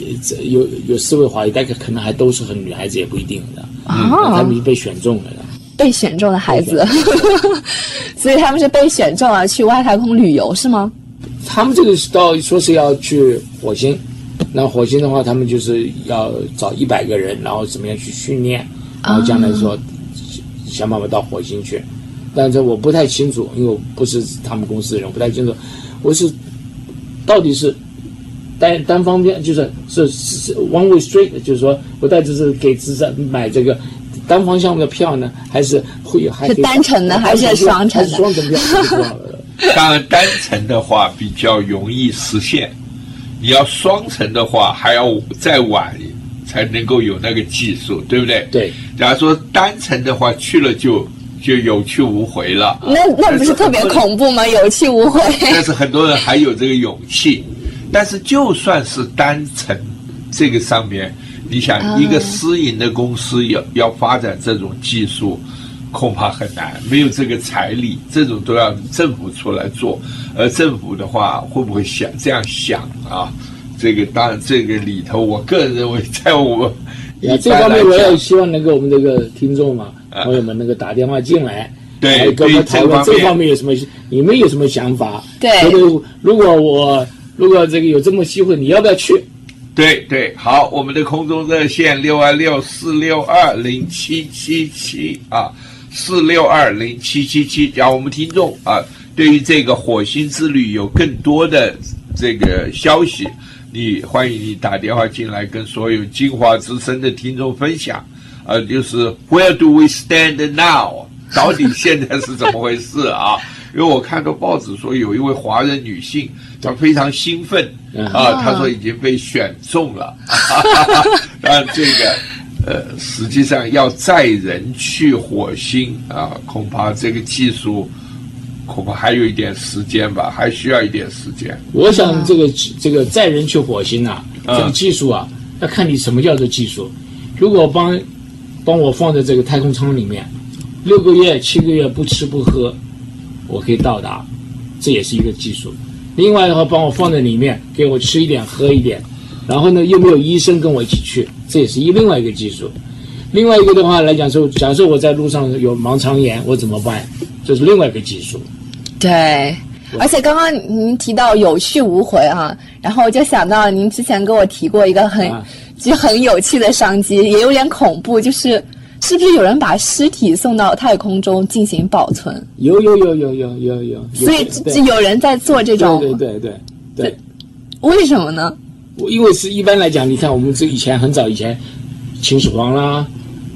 有有四位华裔，但是可能还都是很女孩子，也不一定的。哦，他们是被选中了，被选中的孩子，所以他们是被选中了去外太空旅游，是吗？他们这个是到说是要去火星，那火星的话，他们就是要找一百个人，然后怎么样去训练，然后将来说想办法到火星去。但是我不太清楚，因为我不是他们公司的人，我不太清楚。我是到底是单单方面，就是是是 one way street，就是说我到底是给自己买这个单方向的票呢，还是会有还是单程的，还是双程的？双程票。当然，单程的话比较容易实现，你要双程的话，还要再晚才能够有那个技术，对不对？对。假如说单程的话，去了就。就有去无回了，那那不是特别恐怖吗？有去无回。但是很多人还有这个勇气。但是就算是单程，这个上面，你想一个私营的公司要要发展这种技术，恐怕很难，没有这个财力，这种都要政府出来做。而政府的话，会不会想这样想啊？这个当然，这个里头，我个人认为，在我这方面，我也希望能够我们这个听众嘛。朋友们，那个打电话进来，对，跟我们讨论这方面有什么？你们有什么想法？对，如果我如果这个有这么机会，你要不要去？对对，好，我们的空中热线六二六四六二零七七七啊，四六二零七七七，让我们听众啊，对于这个火星之旅有更多的这个消息，你欢迎你打电话进来，跟所有金华之声的听众分享。呃，就是 Where do we stand now？到底现在是怎么回事啊？因为我看到报纸说，有一位华人女性，她非常兴奋啊，她说已经被选中了。但这个，呃，实际上要载人去火星啊，恐怕这个技术恐怕还有一点时间吧，还需要一点时间。我想这个这个载人去火星啊，啊这个技术啊，要看你什么叫做技术。如果帮帮我放在这个太空舱里面，六个月、七个月不吃不喝，我可以到达，这也是一个技术。另外的话，帮我放在里面，给我吃一点、喝一点，然后呢又没有医生跟我一起去，这也是一另外一个技术。另外一个的话来讲说，假设我在路上有盲肠炎，我怎么办？这是另外一个技术。对，而且刚刚您提到有去无回啊，然后我就想到您之前跟我提过一个很、啊就很有趣的商机，也有点恐怖，就是是不是有人把尸体送到太空中进行保存？有有有有有有有，所以对就有人在做这种，对对对对对。为什么呢？我因为是一般来讲，你看我们这以前很早以前，秦始皇啦，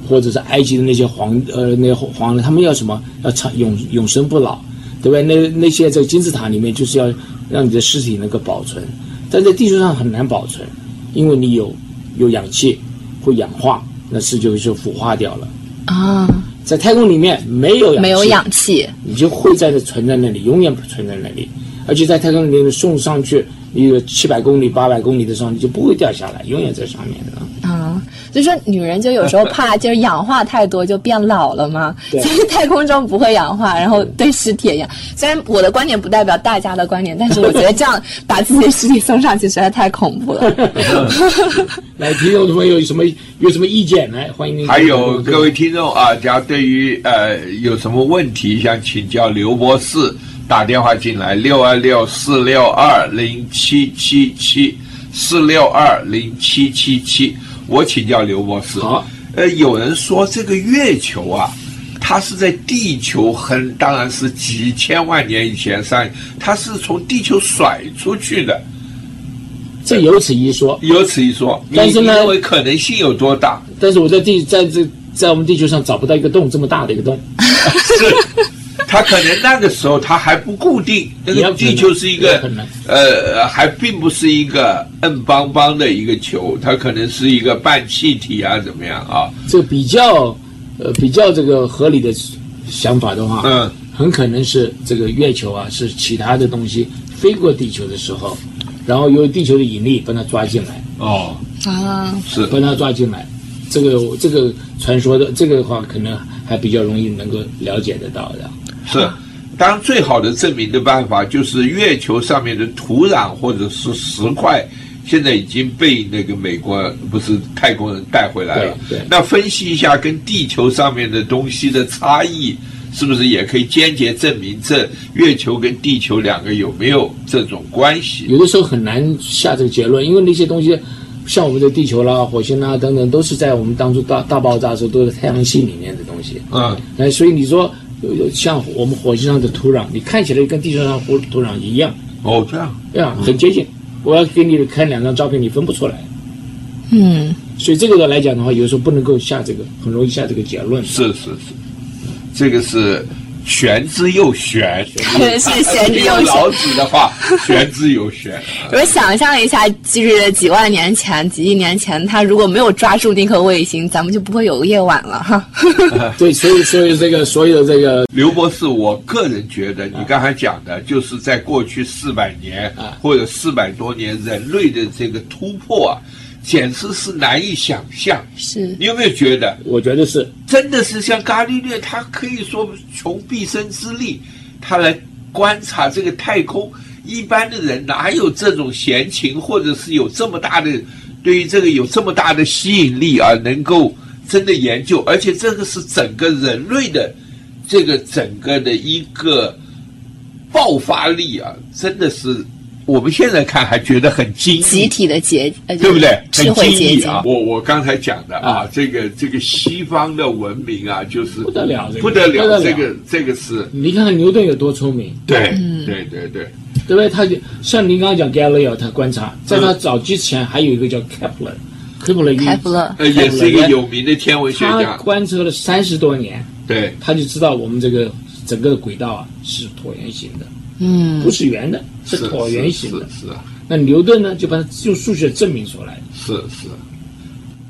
或者是埃及的那些皇呃那些皇人，他们要什么？要长永永生不老，对不对？那那些在金字塔里面就是要让你的尸体能够保存，但在地球上很难保存，因为你有有氧气会氧化，那是就就腐化掉了。啊，在太空里面没有氧气，没有氧气，你就会在这存在那里，永远不存在那里。而且在太空里面送上去，你有七百公里、八百公里的时候，你就不会掉下来，永远在上面的。啊，所以说女人就有时候怕就是氧化太多就变老了嘛，对所以太空中不会氧化，然后对尸体也一样。虽然我的观点不代表大家的观点，但是我觉得这样把自己的尸体送上去实在太恐怖了。来，听众朋友有什么有什么意见？来，欢迎您。还有各位听众啊，假如对于呃有什么问题想请教刘博士，打电话进来六二六四六二零七七七四六二零七七七，我请教刘博士。好，呃，有人说这个月球啊，它是在地球很当然是几千万年以前上，它是从地球甩出去的，这有此一说。有此一说。但是认为可能性有多大？但是我在地在这在我们地球上找不到一个洞这么大的一个洞。是，它可能那个时候它还不固定，那也有可能个地球是一个有可能呃，还并不是一个硬邦邦的一个球，它可能是一个半气体啊，怎么样啊？这比较呃比较这个合理的想法的话，嗯，很可能是这个月球啊是其他的东西飞过地球的时候，然后由地球的引力把它抓进来。哦，啊，是把它抓进来。这个这个传说的这个的话，可能还比较容易能够了解得到的。是。当然，最好的证明的办法就是月球上面的土壤或者是石块，现在已经被那个美国不是太空人带回来了。对对那分析一下跟地球上面的东西的差异，是不是也可以间接证明这月球跟地球两个有没有这种关系？有的时候很难下这个结论，因为那些东西，像我们的地球啦、火星啦等等，都是在我们当初大大爆炸的时候都是太阳系里面的东西。嗯，哎，所以你说像我们火星上的土壤，你看起来跟地球上土土壤一样，哦，这样，对啊，很接近。我要给你看两张照片，你分不出来。嗯，所以这个来讲的话，有时候不能够下这个，很容易下这个结论。是是是，这个是玄之又玄，是 玄之又玄用老子的话，玄之又玄。我想象一下，就是几万年前、几亿年前，他如果没有抓住那颗卫星，咱们就不会有夜晚了哈。对，所以所以这个所有的这个刘博士，我个人觉得，你刚才讲的，就是在过去四百年啊或者四百多年，人类的这个突破啊，简直是难以想象。是你有没有觉得，我觉得是真的是像伽利略，他可以说穷毕生之力，他来观察这个太空。一般的人哪有这种闲情，或者是有这么大的对于这个有这么大的吸引力啊，能够真的研究，而且这个是整个人类的这个整个的一个爆发力啊，真的是我们现在看还觉得很惊异，集体的结，呃对不对？智很慧结晶惊异啊！我我刚才讲的啊，啊。这个这个西方的文明啊，就是不得了这个不得了，这个这个是你看看牛顿有多聪明，对对对对，对不对？他就像您刚刚讲 Galileo，他观察，在他早之前还有一个叫 Kepler，Kepler 开普勒呃，也是一个有名的天文学他家，观测了三十多年，对。他就知道我们这个整个的轨道啊是椭圆形的，嗯不是圆的，是椭圆形的。是是啊那牛顿呢，就把它用数学证明出来。是是，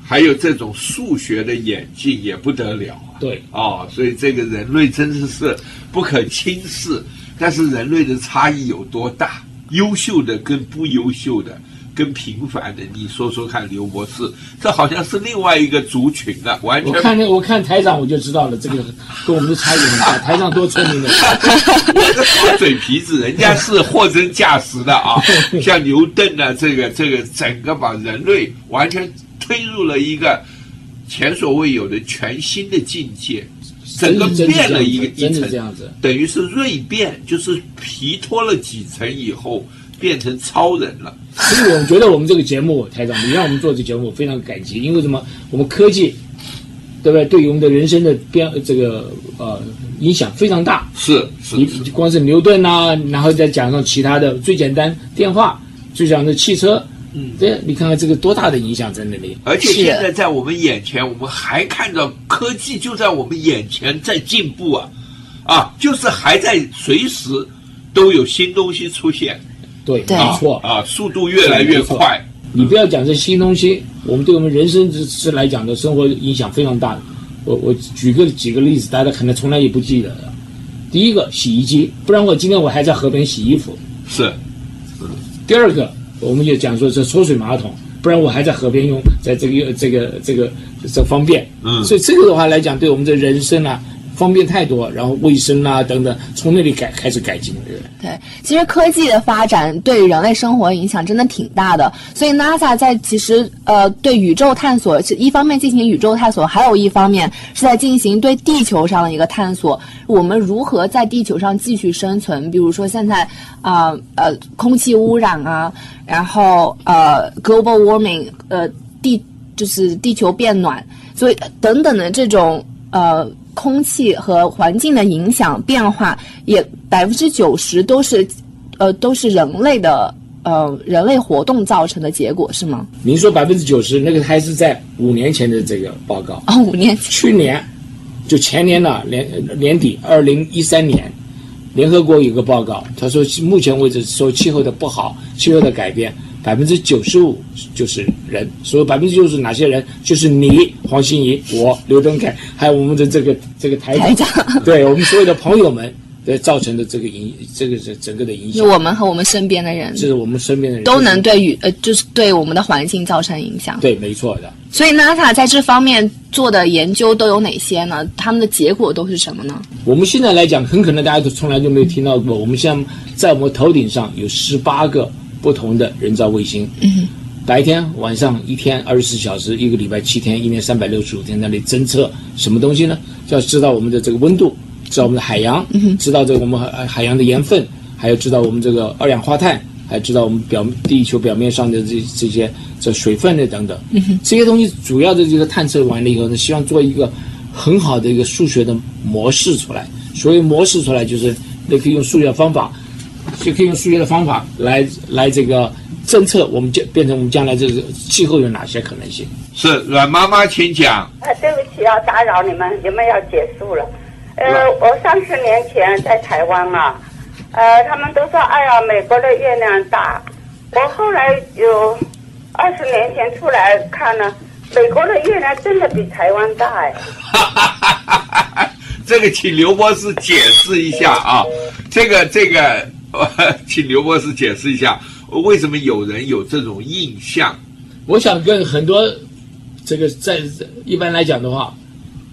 还有这种数学的演进也不得了啊！对，哦，所以这个人类真的是不可轻视。但是人类的差异有多大？优秀的跟不优秀的，跟平凡的，你说说看，刘博士，这好像是另外一个族群啊，完全。我看那我看台长我就知道了，这个跟我们的差异很大。台长多聪明的，我个耍嘴皮子，人家是货真价实的啊，像牛顿啊，这个这个整个把人类完全推入了一个前所未有的全新的境界。整个变了一个一层，等于是锐变，就是皮脱了几层以后变成超人了。所以我觉得我们这个节目，台长，你让我们做这节目，我非常感激。因为什么？我们科技，对不对？对于我们的人生的变这个呃影响非常大。是是，你光是牛顿呐，然后再讲上其他的，最简单电话，最讲的汽车。嗯，对，你看看这个多大的影响在那里，而且现在在我们眼前，我们还看到科技就在我们眼前在进步啊，啊，就是还在随时都有新东西出现，对，没错啊，速度越来越快。你不要讲这新东西，我们对我们人生之之来讲的生活影响非常大的。我我举个几个例子，大家可能从来也不记得的。第一个，洗衣机，不然我今天我还在河边洗衣服。是，第二个。我们就讲说这抽水马桶，不然我还在河边用，在这个这个这个这方便，嗯，所以这个的话来讲，对我们的人生啊。方便太多，然后卫生啊等等，从那里改开始改进。对，其实科技的发展对人类生活影响真的挺大的。所以 NASA 在其实呃对宇宙探索是一方面进行宇宙探索，还有一方面是在进行对地球上的一个探索。我们如何在地球上继续生存？比如说现在啊呃空气污染啊，然后呃 global warming 呃地就是地球变暖，所以等等的这种呃。空气和环境的影响变化，也百分之九十都是，呃，都是人类的，呃，人类活动造成的结果，是吗？您说百分之九十，那个还是在五年前的这个报告啊，五年，去年，就前年呢，年年底，二零一三年，联合国有个报告，他说目前为止说气候的不好，气候的改变。百分之九十五就是人，所以百分之九十哪些人？就是你黄心怡，我刘登凯，还有我们的这个这个台长，对我们所有的朋友们，对造成的这个影，这个是整个的影响。我们和我们身边的人，是我们身边的人都能对与呃，就是对我们的环境造成影响。对，没错的。所以 NASA 在这方面做的研究都有哪些呢？他们的结果都是什么呢？我们现在来讲，很可能大家都从来就没有听到过。我们现在在我们头顶上有十八个。不同的人造卫星，嗯白天晚上一天二十四小时，一个礼拜七天，一年三百六十五天，那里侦测什么东西呢？就要知道我们的这个温度，知道我们的海洋，嗯知道这个我们海海洋的盐分，还要知道我们这个二氧化碳，还知道我们表地球表面上的这这些这水分的等等。嗯这些东西主要的这个探测完了以后呢，希望做一个很好的一个数学的模式出来。所谓模式出来，就是那可以用数学方法。就可以用数学的方法来来这个侦测，我们将变成我们将来这个气候有哪些可能性？是阮妈妈，请讲。啊，对不起，啊打扰你们，你们要结束了。呃，我三十年前在台湾啊，呃，他们都说，哎呀，美国的月亮大。我后来有二十年前出来看呢，美国的月亮真的比台湾大哎。这个请刘博士解释一下啊，这个这个。请刘博士解释一下，为什么有人有这种印象？我想跟很多这个在一般来讲的话，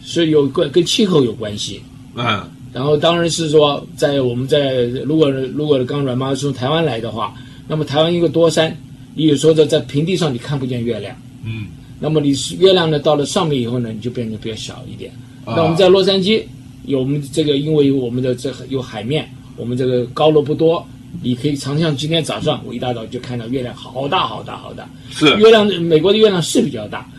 是有关跟气候有关系。嗯，然后当然是说，在我们在如果如果刚阮妈是从台湾来的话，那么台湾一个多山，你有时候在在平地上你看不见月亮。嗯，那么你是月亮呢到了上面以后呢，你就变得比较小一点。那我们在洛杉矶有我们这个，因为我们的这有海面。我们这个高楼不多，你可以常像今天早上，我一大早就看到月亮好大好大好大。是月亮，美国的月亮是比较大，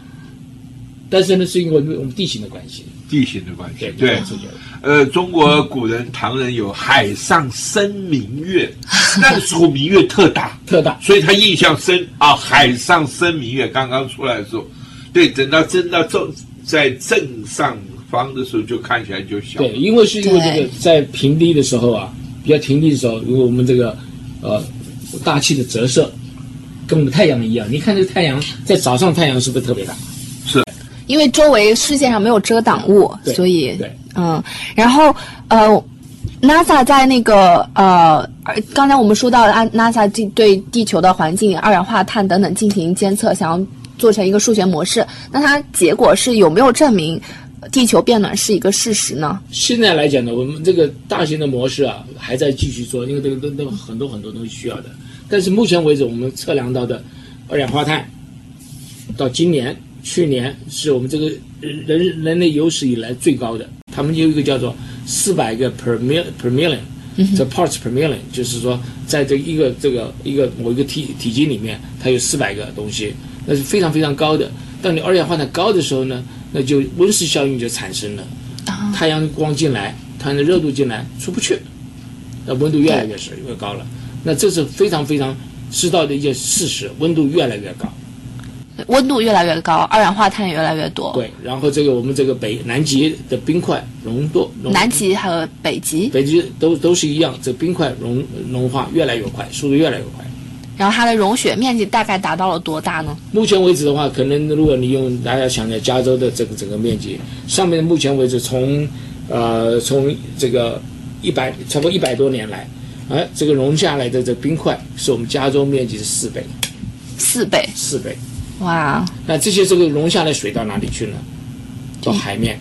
但是呢，是因为我们地形的关系。地形的关系，对。对呃，中国古人唐人有海上生明月，那个时候明月特大特大，所以他印象深啊。海上生明月刚刚出来的时候，对，等到真到正在正上方的时候，就看起来就小。对，因为是因为这个在平地的时候啊。比较平地的时候，如果我们这个，呃，大气的折射跟我们太阳一样。你看这个太阳在早上，太阳是不是特别大？是，因为周围视线上没有遮挡物，所以，对，嗯，然后呃，NASA 在那个呃，刚才我们说到了，NASA 对对地球的环境、二氧化碳等等进行监测，想要做成一个数学模式。那它结果是有没有证明地球变暖是一个事实呢？现在来讲呢，我们这个大型的模式啊，还在继续做，因为这个都都很多很多东西需要的。但是目前为止，我们测量到的二氧化碳，到今年、去年是我们这个人人类有史以来最高的。他们有一个叫做四百个 per mil per million，这 parts per million，就是说在这一个这个一个某一个体体积里面，它有四百个东西，那是非常非常高的。当你二氧化碳高的时候呢，那就温室效应就产生了，太阳光进来，太阳的热度进来出不去，那温度越来越是越高了。那这是非常非常知道的一件事实，温度越来越高。温度越来越高，二氧化碳也越来越多。对，然后这个我们这个北南极的冰块融多，融南极和北极，北极都都是一样，这冰块融融化越来越快，速度越来越快。然后它的融雪面积大概达到了多大呢？目前为止的话，可能如果你用大家想想加州的这个整个面积，上面目前为止从呃从这个一百差不多一百多年来，哎，这个融下来的这冰块是我们加州面积的四倍，四倍，四倍。哇！那这些这个融下来水到哪里去呢？到海面，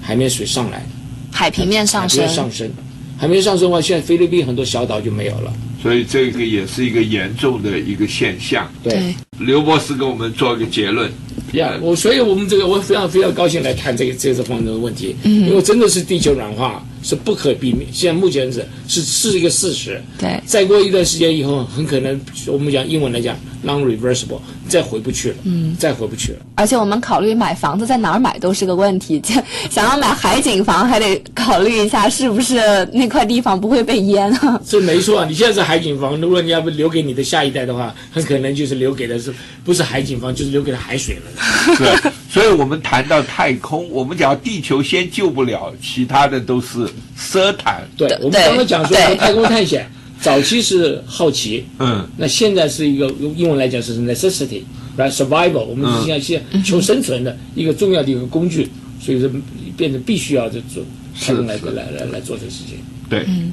海面水上来，海平面上升，海平面上升，海平面上升的话，现在菲律宾很多小岛就没有了。所以这个也是一个严重的一个现象。对，刘博士给我们做一个结论。呀，我所以我们这个我非常非常高兴来谈这个这个方面的问题，因为真的是地球软化是不可避免，现在目前是是是一个事实。对，再过一段时间以后，很可能我们讲英文来讲，non-reversible，再回不去了。嗯，再回不去了。而且我们考虑买房子在哪儿买都是个问题，想要买海景房还得考虑一下是不是那块地方不会被淹啊。这没错，你现在是海景房，如果你要不留给你的下一代的话，很可能就是留给的是不是海景房，就是留给了海水了。对，所以我们谈到太空，我们讲地球先救不了，其他的都是奢谈。对，我们刚刚讲说太空探险，早期是好奇，嗯，那现在是一个用英文来讲是 necessity，right？survival，我们是要先求生存的一个重要的一个工具，所以说变成必须要这做太空来来来来做这个事情。对，嗯，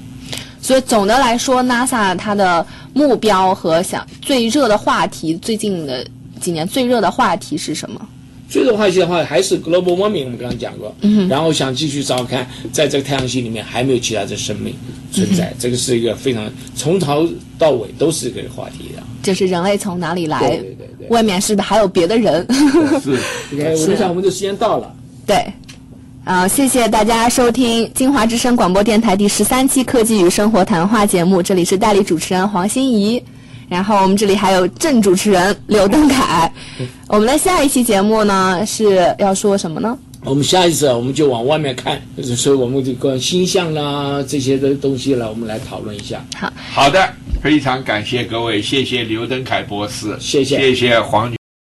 所以总的来说，NASA 它的目标和想最热的话题，最近的。几年最热的话题是什么？最热话题的话还是 global warming，我们刚刚讲过。嗯。然后想继续找看，在这个太阳系里面还没有其他的生命存在，这个是一个非常从头到尾都是一个话题的。就是人类从哪里来？对对对。外面是不是还有别的人？是。我想我们的时间到了。对。啊，谢谢大家收听金华之声广播电台第十三期科技与生活谈话节目，这里是代理主持人黄欣怡。然后我们这里还有正主持人刘登凯，我们的下一期节目呢是要说什么呢？我们下一次我们就往外面看，所以我们这个星象啦这些的东西了，我们来讨论一下。好，好的，非常感谢各位，谢谢刘登凯博士，谢谢，谢谢黄。